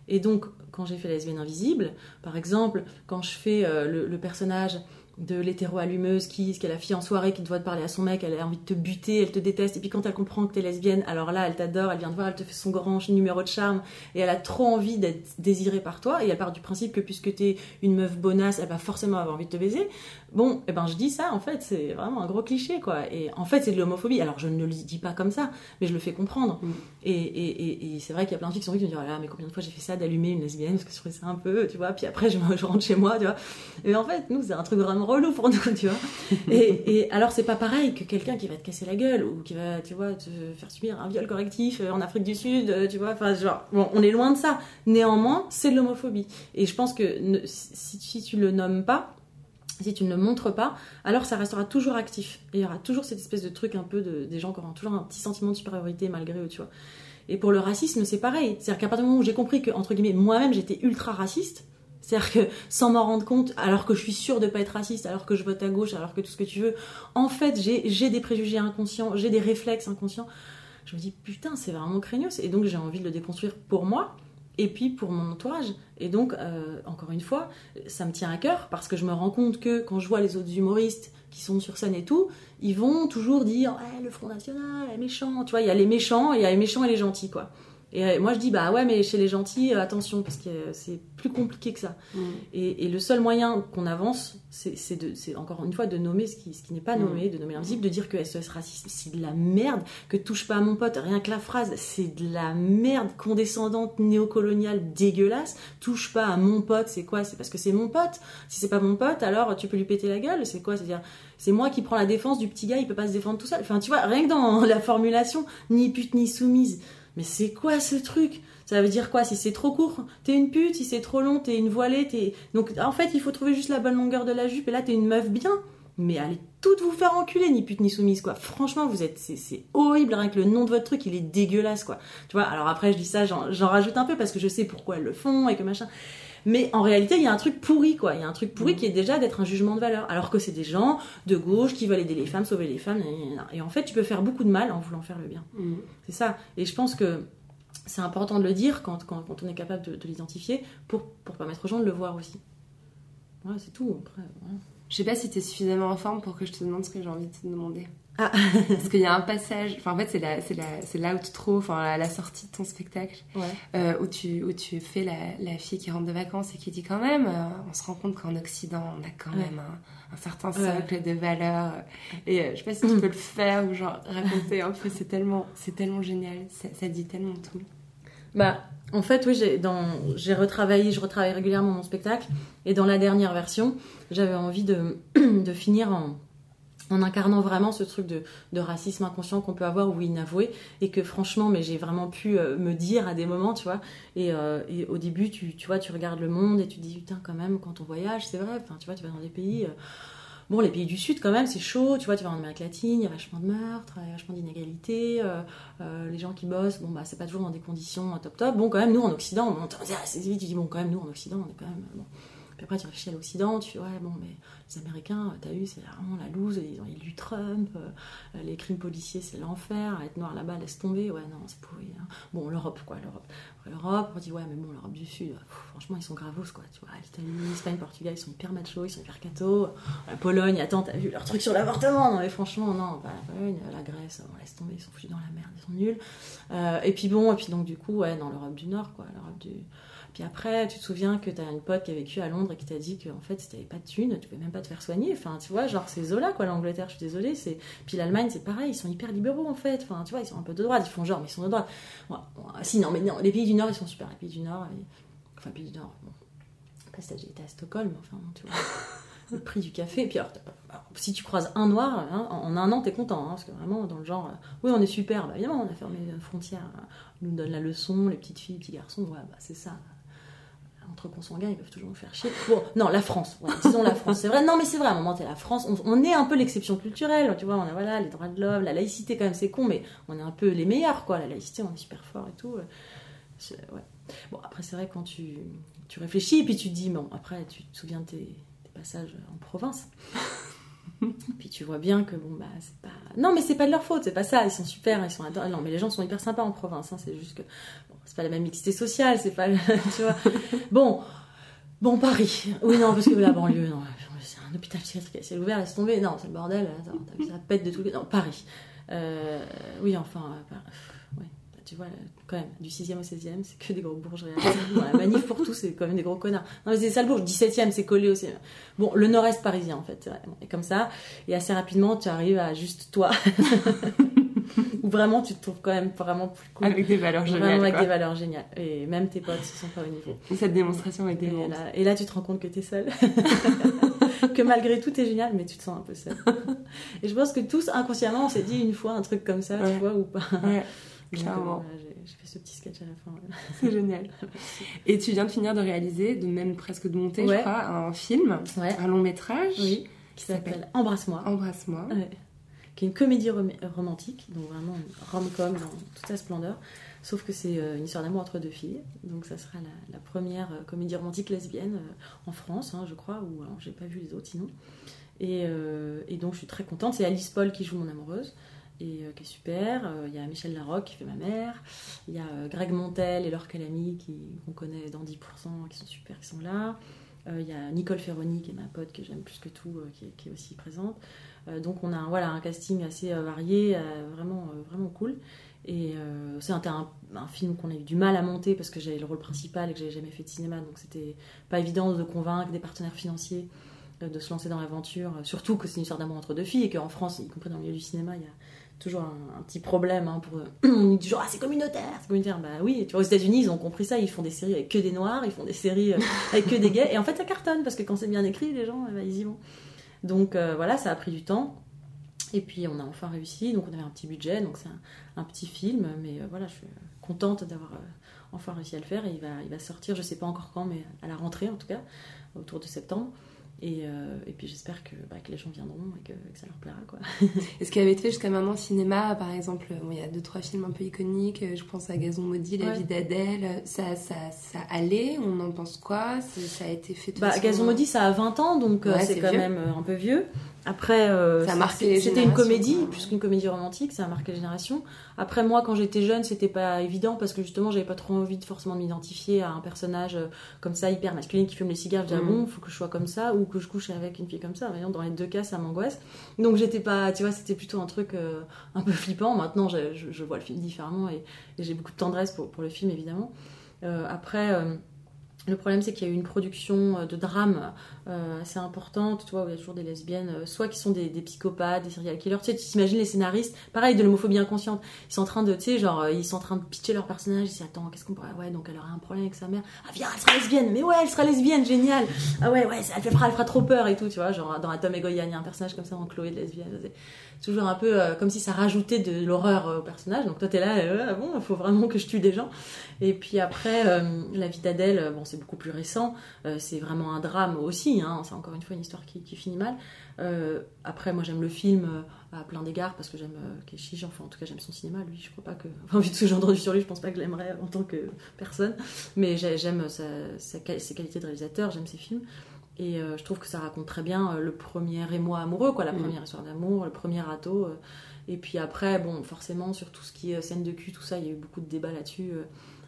S7: Et donc, quand j'ai fait Lesbienne Invisible, par exemple, quand je fais euh, le, personnage de l'hétéro-allumeuse qui, qui est la fille en soirée qui doit te parler à son mec, elle a envie de te buter, elle te déteste, et puis quand elle comprend que t'es lesbienne, alors là, elle t'adore, elle vient te voir, elle te fait son grand numéro de charme, et elle a trop envie d'être désirée par toi, et elle part du principe que puisque t'es une meuf bonasse, elle va forcément avoir envie de te baiser. Bon, et ben je dis ça, en fait, c'est vraiment un gros cliché, quoi. Et en fait, c'est de l'homophobie. Alors, je ne le dis pas comme ça, mais je le fais comprendre.
S1: Mm.
S7: Et, et, et, et c'est vrai qu'il y a plein de filles qui sont qui me disent, oh là, mais combien de fois j'ai fait ça d'allumer une lesbienne, parce que je trouvais ça un peu, tu vois, puis après, je, je rentre chez moi, tu vois. Et en fait, nous, c'est un truc vraiment relou pour nous, tu vois. Et, et alors, c'est pas pareil que quelqu'un qui va te casser la gueule, ou qui va, tu vois, te faire subir un viol correctif euh, en Afrique du Sud, euh, tu vois, enfin, genre, bon, on est loin de ça. Néanmoins, c'est de l'homophobie. Et je pense que ne- si, si tu le nommes pas, si tu ne le montres pas, alors ça restera toujours actif. Et il y aura toujours cette espèce de truc un peu de, des gens qui auront toujours un petit sentiment de supériorité malgré eux, tu vois. Et pour le racisme, c'est pareil. C'est-à-dire qu'à partir du moment où j'ai compris que, entre guillemets, moi-même j'étais ultra raciste, c'est-à-dire que sans m'en rendre compte, alors que je suis sûre de pas être raciste, alors que je vote à gauche, alors que tout ce que tu veux, en fait j'ai j'ai des préjugés inconscients, j'ai des réflexes inconscients. Je me dis putain, c'est vraiment craignos. Et donc j'ai envie de le déconstruire pour moi et puis pour mon entourage. Et donc, euh, encore une fois, ça me tient à cœur parce que je me rends compte que quand je vois les autres humoristes qui sont sur scène et tout, ils vont toujours dire le Front National est méchant. Tu vois, il y a les méchants il y a les méchants et les gentils, quoi. Et euh, moi je dis bah ouais, mais chez les gentils, euh, attention parce que euh, c'est plus compliqué que ça.
S1: Mm.
S7: Et, et le seul moyen qu'on avance, c'est encore une fois de nommer ce qui, ce qui n'est pas
S1: Mm.
S7: nommé, de nommer l'invisible, de dire que SOS Racisme, c'est de la merde, que touche pas à mon pote, rien que la phrase, c'est de la merde condescendante, néocoloniale, dégueulasse, touche pas à mon pote, c'est quoi? C'est parce que c'est mon pote. Si c'est pas mon pote, alors tu peux lui péter la gueule, c'est quoi? C'est-à-dire, c'est moi qui prends la défense du petit gars, il peut pas se défendre tout seul. Enfin, tu vois, rien que dans la formulation, ni pute ni soumise. Mais c'est quoi ce truc? Ça veut dire quoi? Si c'est trop court, t'es une pute. Si c'est trop long, t'es une voilée. T'es... Donc en fait, il faut trouver juste la bonne longueur de la jupe. Et là, t'es une meuf bien. Mais allez toutes vous faire enculer, ni pute ni soumise, quoi. Franchement, vous êtes, c'est, horrible. Rien que le nom de votre truc, il est dégueulasse, quoi. Tu vois? Alors après, je dis ça, j'en rajoute un peu parce que je sais pourquoi elles le font et que machin. Mais en réalité, il y a un truc pourri, quoi. Il y a un truc pourri qui est déjà d'être un jugement de valeur. Alors que c'est des gens de gauche qui veulent aider les femmes, sauver les femmes. Et en fait, tu peux faire beaucoup de mal en voulant faire le bien.
S1: Mm.
S7: C'est ça. Et je pense que c'est important de le dire quand, quand, quand on est capable de, de l'identifier pour, pour permettre aux gens de le voir aussi. Ouais, c'est tout. Après, voilà.
S1: Je sais pas si t'es suffisamment en forme pour que je te demande ce que j'ai envie de te demander.
S7: Ah.
S1: Parce qu'il y a un passage, enfin en fait c'est la, c'est la, c'est l'outro, enfin la, la sortie de ton spectacle,
S7: Ouais.
S1: euh, où tu, où tu fais la, la fille qui rentre de vacances et qui dit quand même, euh, on se rend compte qu'en Occident on a quand
S7: Ouais.
S1: même un, un certain
S7: Ouais.
S1: socle de valeurs. Et euh, je sais pas si tu peux le faire ou genre raconter un peu, c'est tellement, c'est tellement génial, ça, ça dit tellement tout.
S7: Bah, en fait, oui, j'ai dans j'ai retravaillé, je retravaille régulièrement mon spectacle, et dans la dernière version, j'avais envie de, de finir en, en incarnant vraiment ce truc de, racisme inconscient qu'on peut avoir ou inavoué, et que franchement, mais j'ai vraiment pu euh, me dire à des moments, tu vois, et, euh, et au début, tu, tu vois, tu regardes le monde et tu te dis, putain, quand même, quand on voyage, c'est vrai, enfin, tu vois, tu vas dans des pays... euh, Bon, les pays du Sud, quand même, c'est chaud. Tu vois, tu vas en Amérique latine, il y a vachement de meurtres, il y a vachement d'inégalités. les gens qui bossent, bon, bah, c'est pas toujours dans des conditions top top. Bon, quand même, nous, en Occident, on dire assez vite, tu dis, bon, quand même, nous, en Occident, on est quand même. Puis après, tu réfléchis à l'Occident, tu fais, ouais, bon, mais les Américains, euh, t'as vu, c'est vraiment la loose, ils ont élu Trump, euh, les crimes policiers, c'est l'enfer, être noir là-bas, laisse tomber, ouais, non, c'est pourri. hein. Bon, l'Europe, quoi, l'Europe. L'Europe, on dit, ouais, mais bon, l'Europe du Sud, franchement, ils sont gravos, quoi, tu vois, l'Italie, l'Espagne, Portugal, ils sont hyper machos, ils sont hyper cathos. La Pologne, attends, t'as vu leur truc sur l'avortement Non, mais franchement, non, la Pologne, la Grèce, on laisse tomber, ils sont foutus dans la merde, ils sont nuls. Euh, et puis bon, et puis donc du coup, ouais, dans l'Europe du Nord, quoi, l'Europe du. Puis après, tu te souviens que t'as une pote qui a vécu à Londres et qui t'a dit qu'en fait, si t'avais pas de thunes, tu pouvais même pas te faire soigner. Enfin, tu vois, genre, c'est Zola, quoi, l'Angleterre, je suis désolée. C'est... Puis l'Allemagne, c'est pareil, ils sont hyper libéraux, en fait. Enfin, tu vois, ils sont un peu de droite, ils font genre, mais ils sont de droite. Bon, si, non, mais non, les pays du Nord, ils sont super. Les pays du Nord, et- enfin, pays du Nord, bon. Après, déjà été à Stockholm, enfin, tu vois. le prix du café. Et puis alors, si tu croises un noir, hein, en un an, t'es content. hein, parce que vraiment, dans le genre, euh, oui, on est super. Bah, évidemment, on a fermé les frontières. euh, On nous donne la leçon, les petites filles, les petits garçons. Ouais, bah, c'est ça. Entre consanguins, ils peuvent toujours nous faire chier. Bon, non, la France. ouais, disons la France. C'est vrai. Non, mais c'est vrai. À un moment, t'es la France. On, on est un peu l'exception culturelle. Tu vois, on a voilà, les droits de l'homme, la laïcité, quand même, c'est con, mais on est un peu les meilleurs, quoi. La laïcité, on est super fort et tout. euh, ouais. Bon, après, c'est vrai, quand tu, tu réfléchis, puis tu te dis, bon, après, tu te souviens de tes, tes passages en province. puis tu vois bien que, bon, bah, c'est pas. Non, mais c'est pas de leur faute, c'est pas ça, ils sont super, ils sont adorables. Non, mais les gens sont hyper sympas en province, hein, c'est juste que. C'est pas la même mixité sociale, c'est pas. tu vois. Bon. Bon, Paris. Oui, non, parce que la banlieue, non, c'est un hôpital psychiatrique ciel ouvert, laisse tomber. Non, c'est le bordel, ça pète de tous les. Non, Paris. Euh, oui, enfin, euh, ouais, tu vois, quand même, du 6e au 16e, c'est que des gros bourgeois. Bon, la manif pour tous, c'est quand même des gros connards. Non, mais c'est ça le bourge, 17e, c'est collé aussi. Bon, le nord-est parisien, en fait, c'est Et comme ça, et assez rapidement, tu arrives à juste toi. Où vraiment, tu te trouves quand même vraiment plus cool.
S1: Avec des valeurs
S7: Vraiment
S1: géniales.
S7: avec
S1: quoi.
S7: des valeurs géniales. Et même tes potes, ils sont pas au niveau.
S1: Cette démonstration est
S7: Et
S1: démente.
S7: là, et là, tu te rends compte que t'es seule. que malgré tout, t'es génial, mais tu te sens un peu seule. et je pense que tous, inconsciemment, on s'est dit une fois un truc comme ça,
S1: Ouais.
S7: tu vois, ou pas.
S1: Ouais, clairement.
S7: euh, voilà, j'ai- fait ce petit sketch à la fin.
S1: c'est génial. Et tu viens de finir de réaliser, de même presque de monter, je crois, un film, un long métrage.
S7: Oui, qui
S1: s'appelle
S7: s'appelle Embrasse-moi.
S1: Embrasse-moi.
S7: Qui est une comédie rom- romantique, donc vraiment rom-com dans toute sa splendeur. Sauf que c'est euh, une histoire d'amour entre deux filles. Donc ça sera la, première euh, comédie romantique lesbienne euh, en France, hein, je crois, ou alors j'ai pas vu les autres sinon. Et, donc je suis très contente. C'est Alice Paul qui joue mon amoureuse. Et qui est super. Il y a Michel Larocque qui fait ma mère. Il y a Greg Montel et Laure Calamy qu'on connaît dans 10%, qui sont super, qui sont là. Il y a Nicole Ferroni qui est ma pote que j'aime plus que tout, qui, qui est aussi présente. Euh, donc on a voilà, un casting assez euh, varié, euh, vraiment, vraiment cool. Et c'est un, film qu'on a eu du mal à monter parce que j'avais le rôle principal et que j'avais jamais fait de cinéma, donc c'était pas évident de convaincre des partenaires financiers de se lancer dans l'aventure. Surtout que c'est une histoire d'amour entre deux filles et qu'en France, y compris dans le milieu du cinéma, il y a toujours un, petit problème hein, on dit toujours ah c'est communautaire c'est communautaire bah oui tu vois aux États-Unis ils ont compris ça ils font des séries avec que des noirs ils font des séries avec que des gays et en fait ça cartonne parce que quand c'est bien écrit les gens ben, ils y vont donc euh, voilà ça a pris du temps. Et puis on a enfin réussi. Donc on avait un petit budget. Donc c'est un, petit film. Mais euh, voilà je suis contente d'avoir euh, enfin réussi à le faire. Et il va, il va sortir je sais pas encore quand mais à la rentrée en tout cas autour de septembre et, euh, et puis j'espère que, bah, que les gens viendront et que, que ça leur plaira quoi.
S1: Et ce qui avait été fait jusqu'à maintenant au cinéma, par exemple, bon, il y a deux trois films un peu iconiques. euh, Je pense à Gazon maudit, La
S7: Ouais.
S1: vie d'Adèle. Ça, ça, ça allait. On en pense quoi? Ça a été fait. de
S7: Bah, Gazon maudit, ça a 20 ans, donc euh,
S1: Ouais,
S7: c'est quand
S1: vieux.
S7: même un peu vieux. Après, euh, c'était une comédie
S1: quoi.
S7: plus qu'une comédie romantique, ça a marqué les générations. Après, moi, quand j'étais jeune, c'était pas évident parce que justement, j'avais pas trop envie de forcément m'identifier à un personnage euh, comme ça, hyper masculin qui fume les cigares. Je disais, ah
S1: Mhm.
S7: bon, faut que je sois comme ça ou que je couche avec une fille comme ça. Voyons, dans les deux cas, ça m'angoisse. Donc, j'étais pas, tu vois, c'était plutôt un truc euh, un peu flippant. Maintenant, je, je- je vois le film différemment et, et j'ai beaucoup de tendresse pour, pour le film, évidemment. Après. le problème, c'est qu'il y a eu une production de drame euh, assez importante, tu vois, où il y a toujours des lesbiennes, euh, soit qui sont des, des psychopathes, des serial killers. Tu sais, t'imagines les scénaristes, pareil, de l'homophobie inconsciente. Ils sont en train de, tu sais, genre, euh, ils sont en train de pitcher leur personnage. Ils se disent, attends, qu'est-ce qu'on pourrait. Ouais, donc elle aurait un problème avec sa mère. Ah, viens, elle sera lesbienne. Mais ouais, elle sera lesbienne, génial. Ah ouais, ouais, elle, fera, elle fera trop peur et tout, tu vois. Genre, dans Atom et Goyan, il y a un personnage comme ça en Chloé de lesbienne. C'est toujours un peu euh, comme si ça rajoutait de l'horreur euh, au personnage. Donc toi, t'es là, euh, ah bon, il faut vraiment que je tue des gens. Et puis après, la vie d'Adèle, bon, c'est beaucoup plus récent. C'est vraiment un drame aussi. Hein. C'est encore une fois une histoire qui, qui finit mal. Euh, après, moi, j'aime le film euh, à plein d'égards parce que j'aime euh, Keshi. Enfin, en tout cas, j'aime son cinéma. Lui, je crois pas que. Enfin, vu tout ce que j'ai entendu sur lui, je pense pas que je l'aimerais en tant que personne. Mais j'ai- j'aime sa, sa quali- ses qualités de réalisateur, j'aime ses films. Et euh, je trouve que ça raconte très bien le premier émoi amoureux, quoi, la
S1: Mm.
S7: première histoire d'amour, le premier râteau. euh. et puis après, bon, forcément, sur tout ce qui est scène de cul, tout ça, il y a eu beaucoup de débats là-dessus. euh,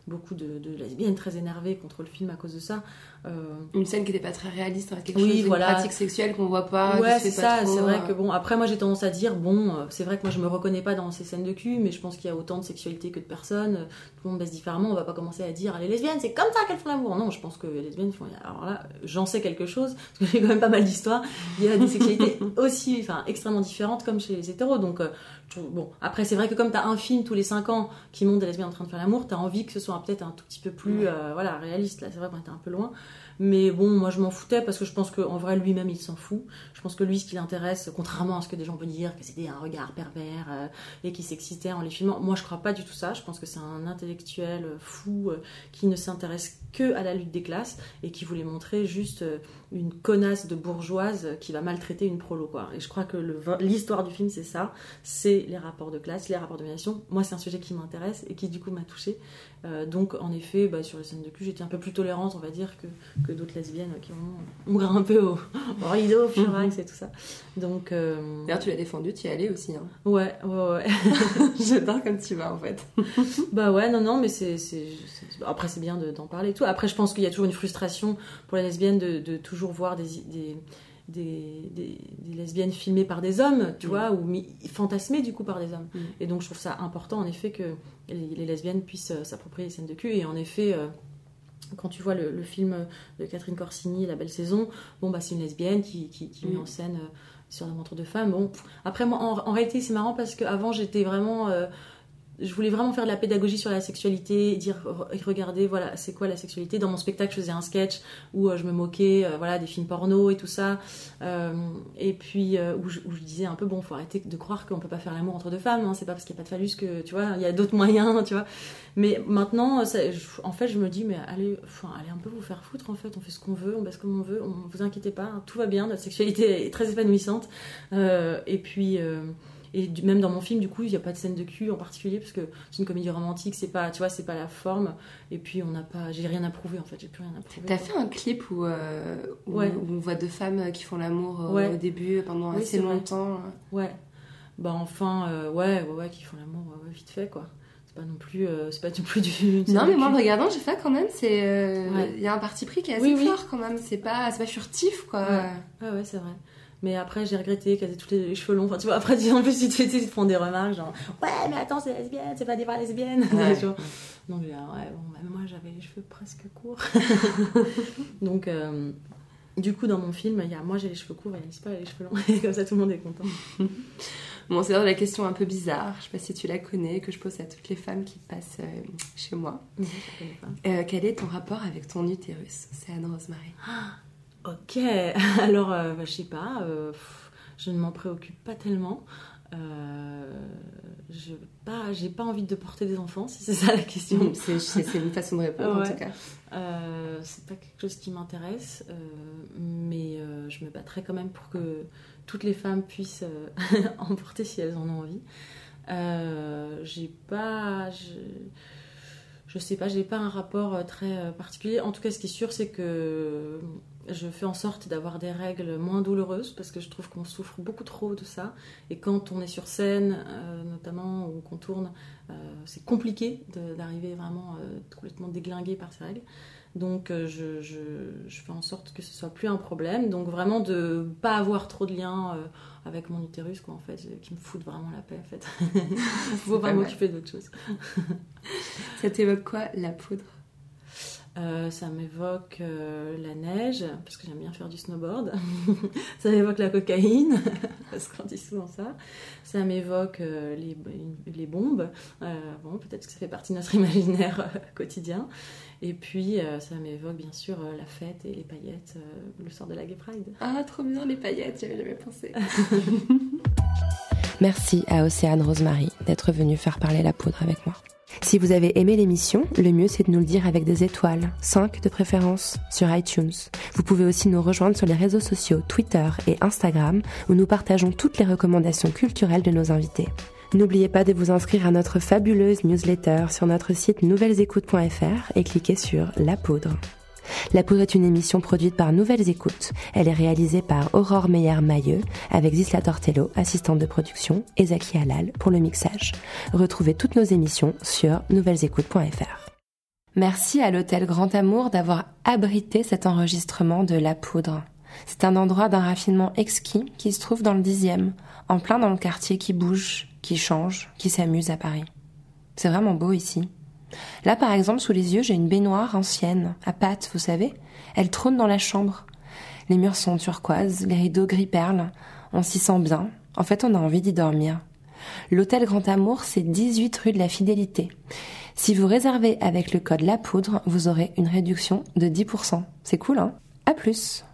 S7: beaucoup de, de lesbiennes très énervées contre le film à cause de ça. Euh,
S1: Une scène qui n'était pas très réaliste, hein, quelque
S7: Oui,
S1: chose, une
S7: voilà.
S1: pratique sexuelle qu'on voit pas.
S7: ouais, c'est ça. C'est vrai
S1: euh.
S7: que bon, après, moi j'ai tendance à dire, bon, euh, c'est vrai que moi je me reconnais pas dans ces scènes de cul, mais je pense qu'il y a autant de sexualité que de personnes. Tout le monde baisse différemment. On va pas commencer à dire, ah, les lesbiennes, c'est comme ça qu'elles font l'amour. Non, je pense que les lesbiennes font. Alors là, j'en sais quelque chose, parce que j'ai quand même pas mal d'histoires. Il y a des sexualités aussi, enfin, extrêmement différentes, comme chez les hétéros. Donc, euh, bon, après, c'est vrai que comme t'as un film tous les 5 ans qui montre des lesbiennes en train de faire l'amour, t'as envie que ce soit peut-être un tout petit peu plus,
S1: Ouais.
S7: euh, voilà, réaliste. Là, c'est vrai qu'on était un peu loin. Mais bon, moi je m'en foutais parce que je pense qu'en vrai lui-même il s'en fout. Je pense que lui, ce qui l'intéresse, contrairement à ce que des gens peuvent dire, que c'était un regard pervers euh, et qui s'excitait en les filmant, moi je crois pas du tout ça. Je pense que c'est un intellectuel euh, fou euh, qui ne s'intéresse que à la lutte des classes et qui voulait montrer juste euh, une connasse de bourgeoise qui va maltraiter une prolo, quoi. Et je crois que l'histoire du film, c'est ça c'est les rapports de classe, les rapports de domination. Moi, c'est un sujet qui m'intéresse et qui du coup m'a touchée. Euh, donc, en effet, bah, sur les scènes de cul, j'étais un peu plus tolérante, on va dire, que, que d'autres lesbiennes qui ont, ont grimpé au, au rideau, au furax et tout ça. Donc, euh,
S1: D'ailleurs, tu l'as défendu, tu y allais aussi. Hein.
S7: ouais, ouais, ouais.
S1: J'adore comme tu vas en fait.
S7: Bah ouais, non, non, mais c'est. Après, c'est bien de- d'en parler et tout. Après, je pense qu'il y a toujours une frustration pour les lesbiennes de, de toujours voir des, des, des, des- des lesbiennes filmées par des hommes, tu
S1: Mm.
S7: vois, ou fantasmées du coup par des hommes.
S1: Mm.
S7: Et donc, je trouve ça important, en effet, que les, les lesbiennes puissent euh, s'approprier les scènes de cul. Et en effet. euh, quand tu vois le, le film de Catherine Corsini, La Belle Saison, bon bah c'est une lesbienne qui, qui, qui met
S1: Mm.
S7: en scène euh, sur l'aventure de femme. Bon, après moi en, en réalité c'est marrant parce qu'avant j'étais vraiment je voulais vraiment faire de la pédagogie sur la sexualité, dire re- regardez voilà c'est quoi la sexualité. Dans mon spectacle je faisais un sketch où euh, je me moquais euh, voilà des films porno et tout ça, Euh, et puis où, je, disais un peu bon faut arrêter de croire qu'on peut pas faire l'amour entre deux femmes, hein, c'est pas parce qu'il n'y a pas de phallus que tu vois il y a d'autres moyens tu vois. Mais maintenant en fait je me dis mais allez allez un peu vous faire foutre en fait. On fait ce qu'on veut on baisse comme on veut on vous inquiétez pas hein, tout va bien notre sexualité est très épanouissante. Et puis et du- même dans mon film, du coup, il n'y a pas de scène de cul en particulier parce que c'est une comédie romantique, c'est pas, tu vois, c'est pas la forme. Et puis on n'a pas, j'ai rien à prouver en fait, j'ai plus rien à prouver.
S1: T'as fait un clip où, euh, où,
S7: Ouais.
S1: où on voit deux femmes qui font l'amour euh,
S7: Ouais.
S1: au début pendant
S7: Oui,
S1: assez
S7: vrai.
S1: longtemps.
S7: Ouais. Bah enfin, euh, ouais, ouais, ouais, qui font l'amour vite fait quoi. C'est pas non plus, euh, c'est pas non plus du.
S1: Non, mais moi en regardant, j'ai fait quand même, c'est. euh, Il y a un parti pris qui est assez
S7: Oui, oui.
S1: fort quand même. C'est pas, c'est pas furtif quoi.
S7: Ouais, ouais, c'est vrai. Mais après, j'ai regretté qu'elle ait tous les, cheveux longs. Enfin, tu vois, après, en plus, tu, tu, tu te prends des remarques, genre, ouais, mais attends, c'est lesbienne, c'est pas des vraies lesbiennes.
S1: Ouais.
S7: Donc, ah ouais, bon, même moi, j'avais les cheveux presque courts. Donc, euh, du coup, dans mon film, il y a moi, j'ai les cheveux courts et Alice pas, les cheveux longs. Et comme ça, tout le monde est content.
S1: Bon, c'est la question un peu bizarre. Je sais pas si tu la connais, que je pose à toutes les femmes qui passent euh, chez moi.
S7: Non, je connais pas.
S1: Euh, quel est ton rapport avec ton utérus C'est Anne Rosemary.
S7: Ok, alors euh, bah, je sais pas, euh, pff, je ne m'en préoccupe pas tellement. Euh, je pas, j'ai pas envie de porter des enfants, si c'est ça la question.
S1: C'est c'est- une façon de répondre en tout cas.
S7: Euh, c'est pas quelque chose qui m'intéresse, euh, mais je me battrai quand même pour que toutes les femmes puissent en porter si elles en ont envie. J'ai pas, je, je sais pas, j'ai pas un rapport euh, très euh, particulier. En tout cas, ce qui est sûr, c'est que je fais en sorte d'avoir des règles moins douloureuses parce que je trouve qu'on souffre beaucoup trop de ça. Et quand on est sur scène, euh, notamment, ou qu'on tourne, euh, c'est compliqué d'arriver vraiment euh, complètement déglingué par ces règles. Donc euh, je, je- je fais en sorte que ce soit plus un problème. Donc vraiment de pas avoir trop de liens euh, avec mon utérus, quoi, en fait, euh, qui me foutent vraiment la paix, en fait. Faut
S1: pas
S7: pas m'occuper d'autre chose.
S1: Ça t'évoque quoi, la poudre?
S7: Euh, ça m'évoque la neige, parce que j'aime bien faire du snowboard. ça m'évoque la cocaïne, parce qu'on dit souvent ça. Ça m'évoque les, les bombes. Bon, peut-être que ça fait partie de notre imaginaire quotidien. Et puis, euh, ça m'évoque bien sûr euh, la fête et les paillettes euh, le soir de la Gay Pride.
S1: Ah, trop bien les paillettes, j'avais jamais pensé. Merci à Océane Rosemary d'être venue faire parler la poudre avec moi. Si vous avez aimé l'émission, le mieux c'est de nous le dire avec des étoiles, 5 de préférence, sur iTunes. Vous pouvez aussi nous rejoindre sur les réseaux sociaux Twitter et Instagram où nous partageons toutes les recommandations culturelles de nos invités. N'oubliez pas de vous inscrire à notre fabuleuse newsletter sur notre site nouvellesécoutes.fr et cliquez sur La Poudre. La Poudre est une émission produite par Nouvelles Écoutes. Elle est réalisée par Aurore Meyer-Mailleux avec Zisla Tortello, assistante de production, et Zaki Halal pour le mixage. Retrouvez toutes nos émissions sur nouvellesécoutes.fr. Merci à l'hôtel Grand Amour d'avoir abrité cet enregistrement de La Poudre. C'est un endroit d'un raffinement exquis qui se trouve dans le dixième, en plein dans le quartier qui bouge, qui change, qui s'amuse à Paris. C'est vraiment beau ici. Là, par exemple, sous les yeux, j'ai une baignoire ancienne, à pattes, vous savez. Elle trône dans la chambre. Les murs sont turquoises, les rideaux gris perle. On s'y sent bien. En fait, on a envie d'y dormir. L'hôtel Grand Amour, c'est 18 rue de la Fidélité. Si vous réservez avec le code La Poudre, vous aurez une réduction de 10%. C'est cool, hein? À plus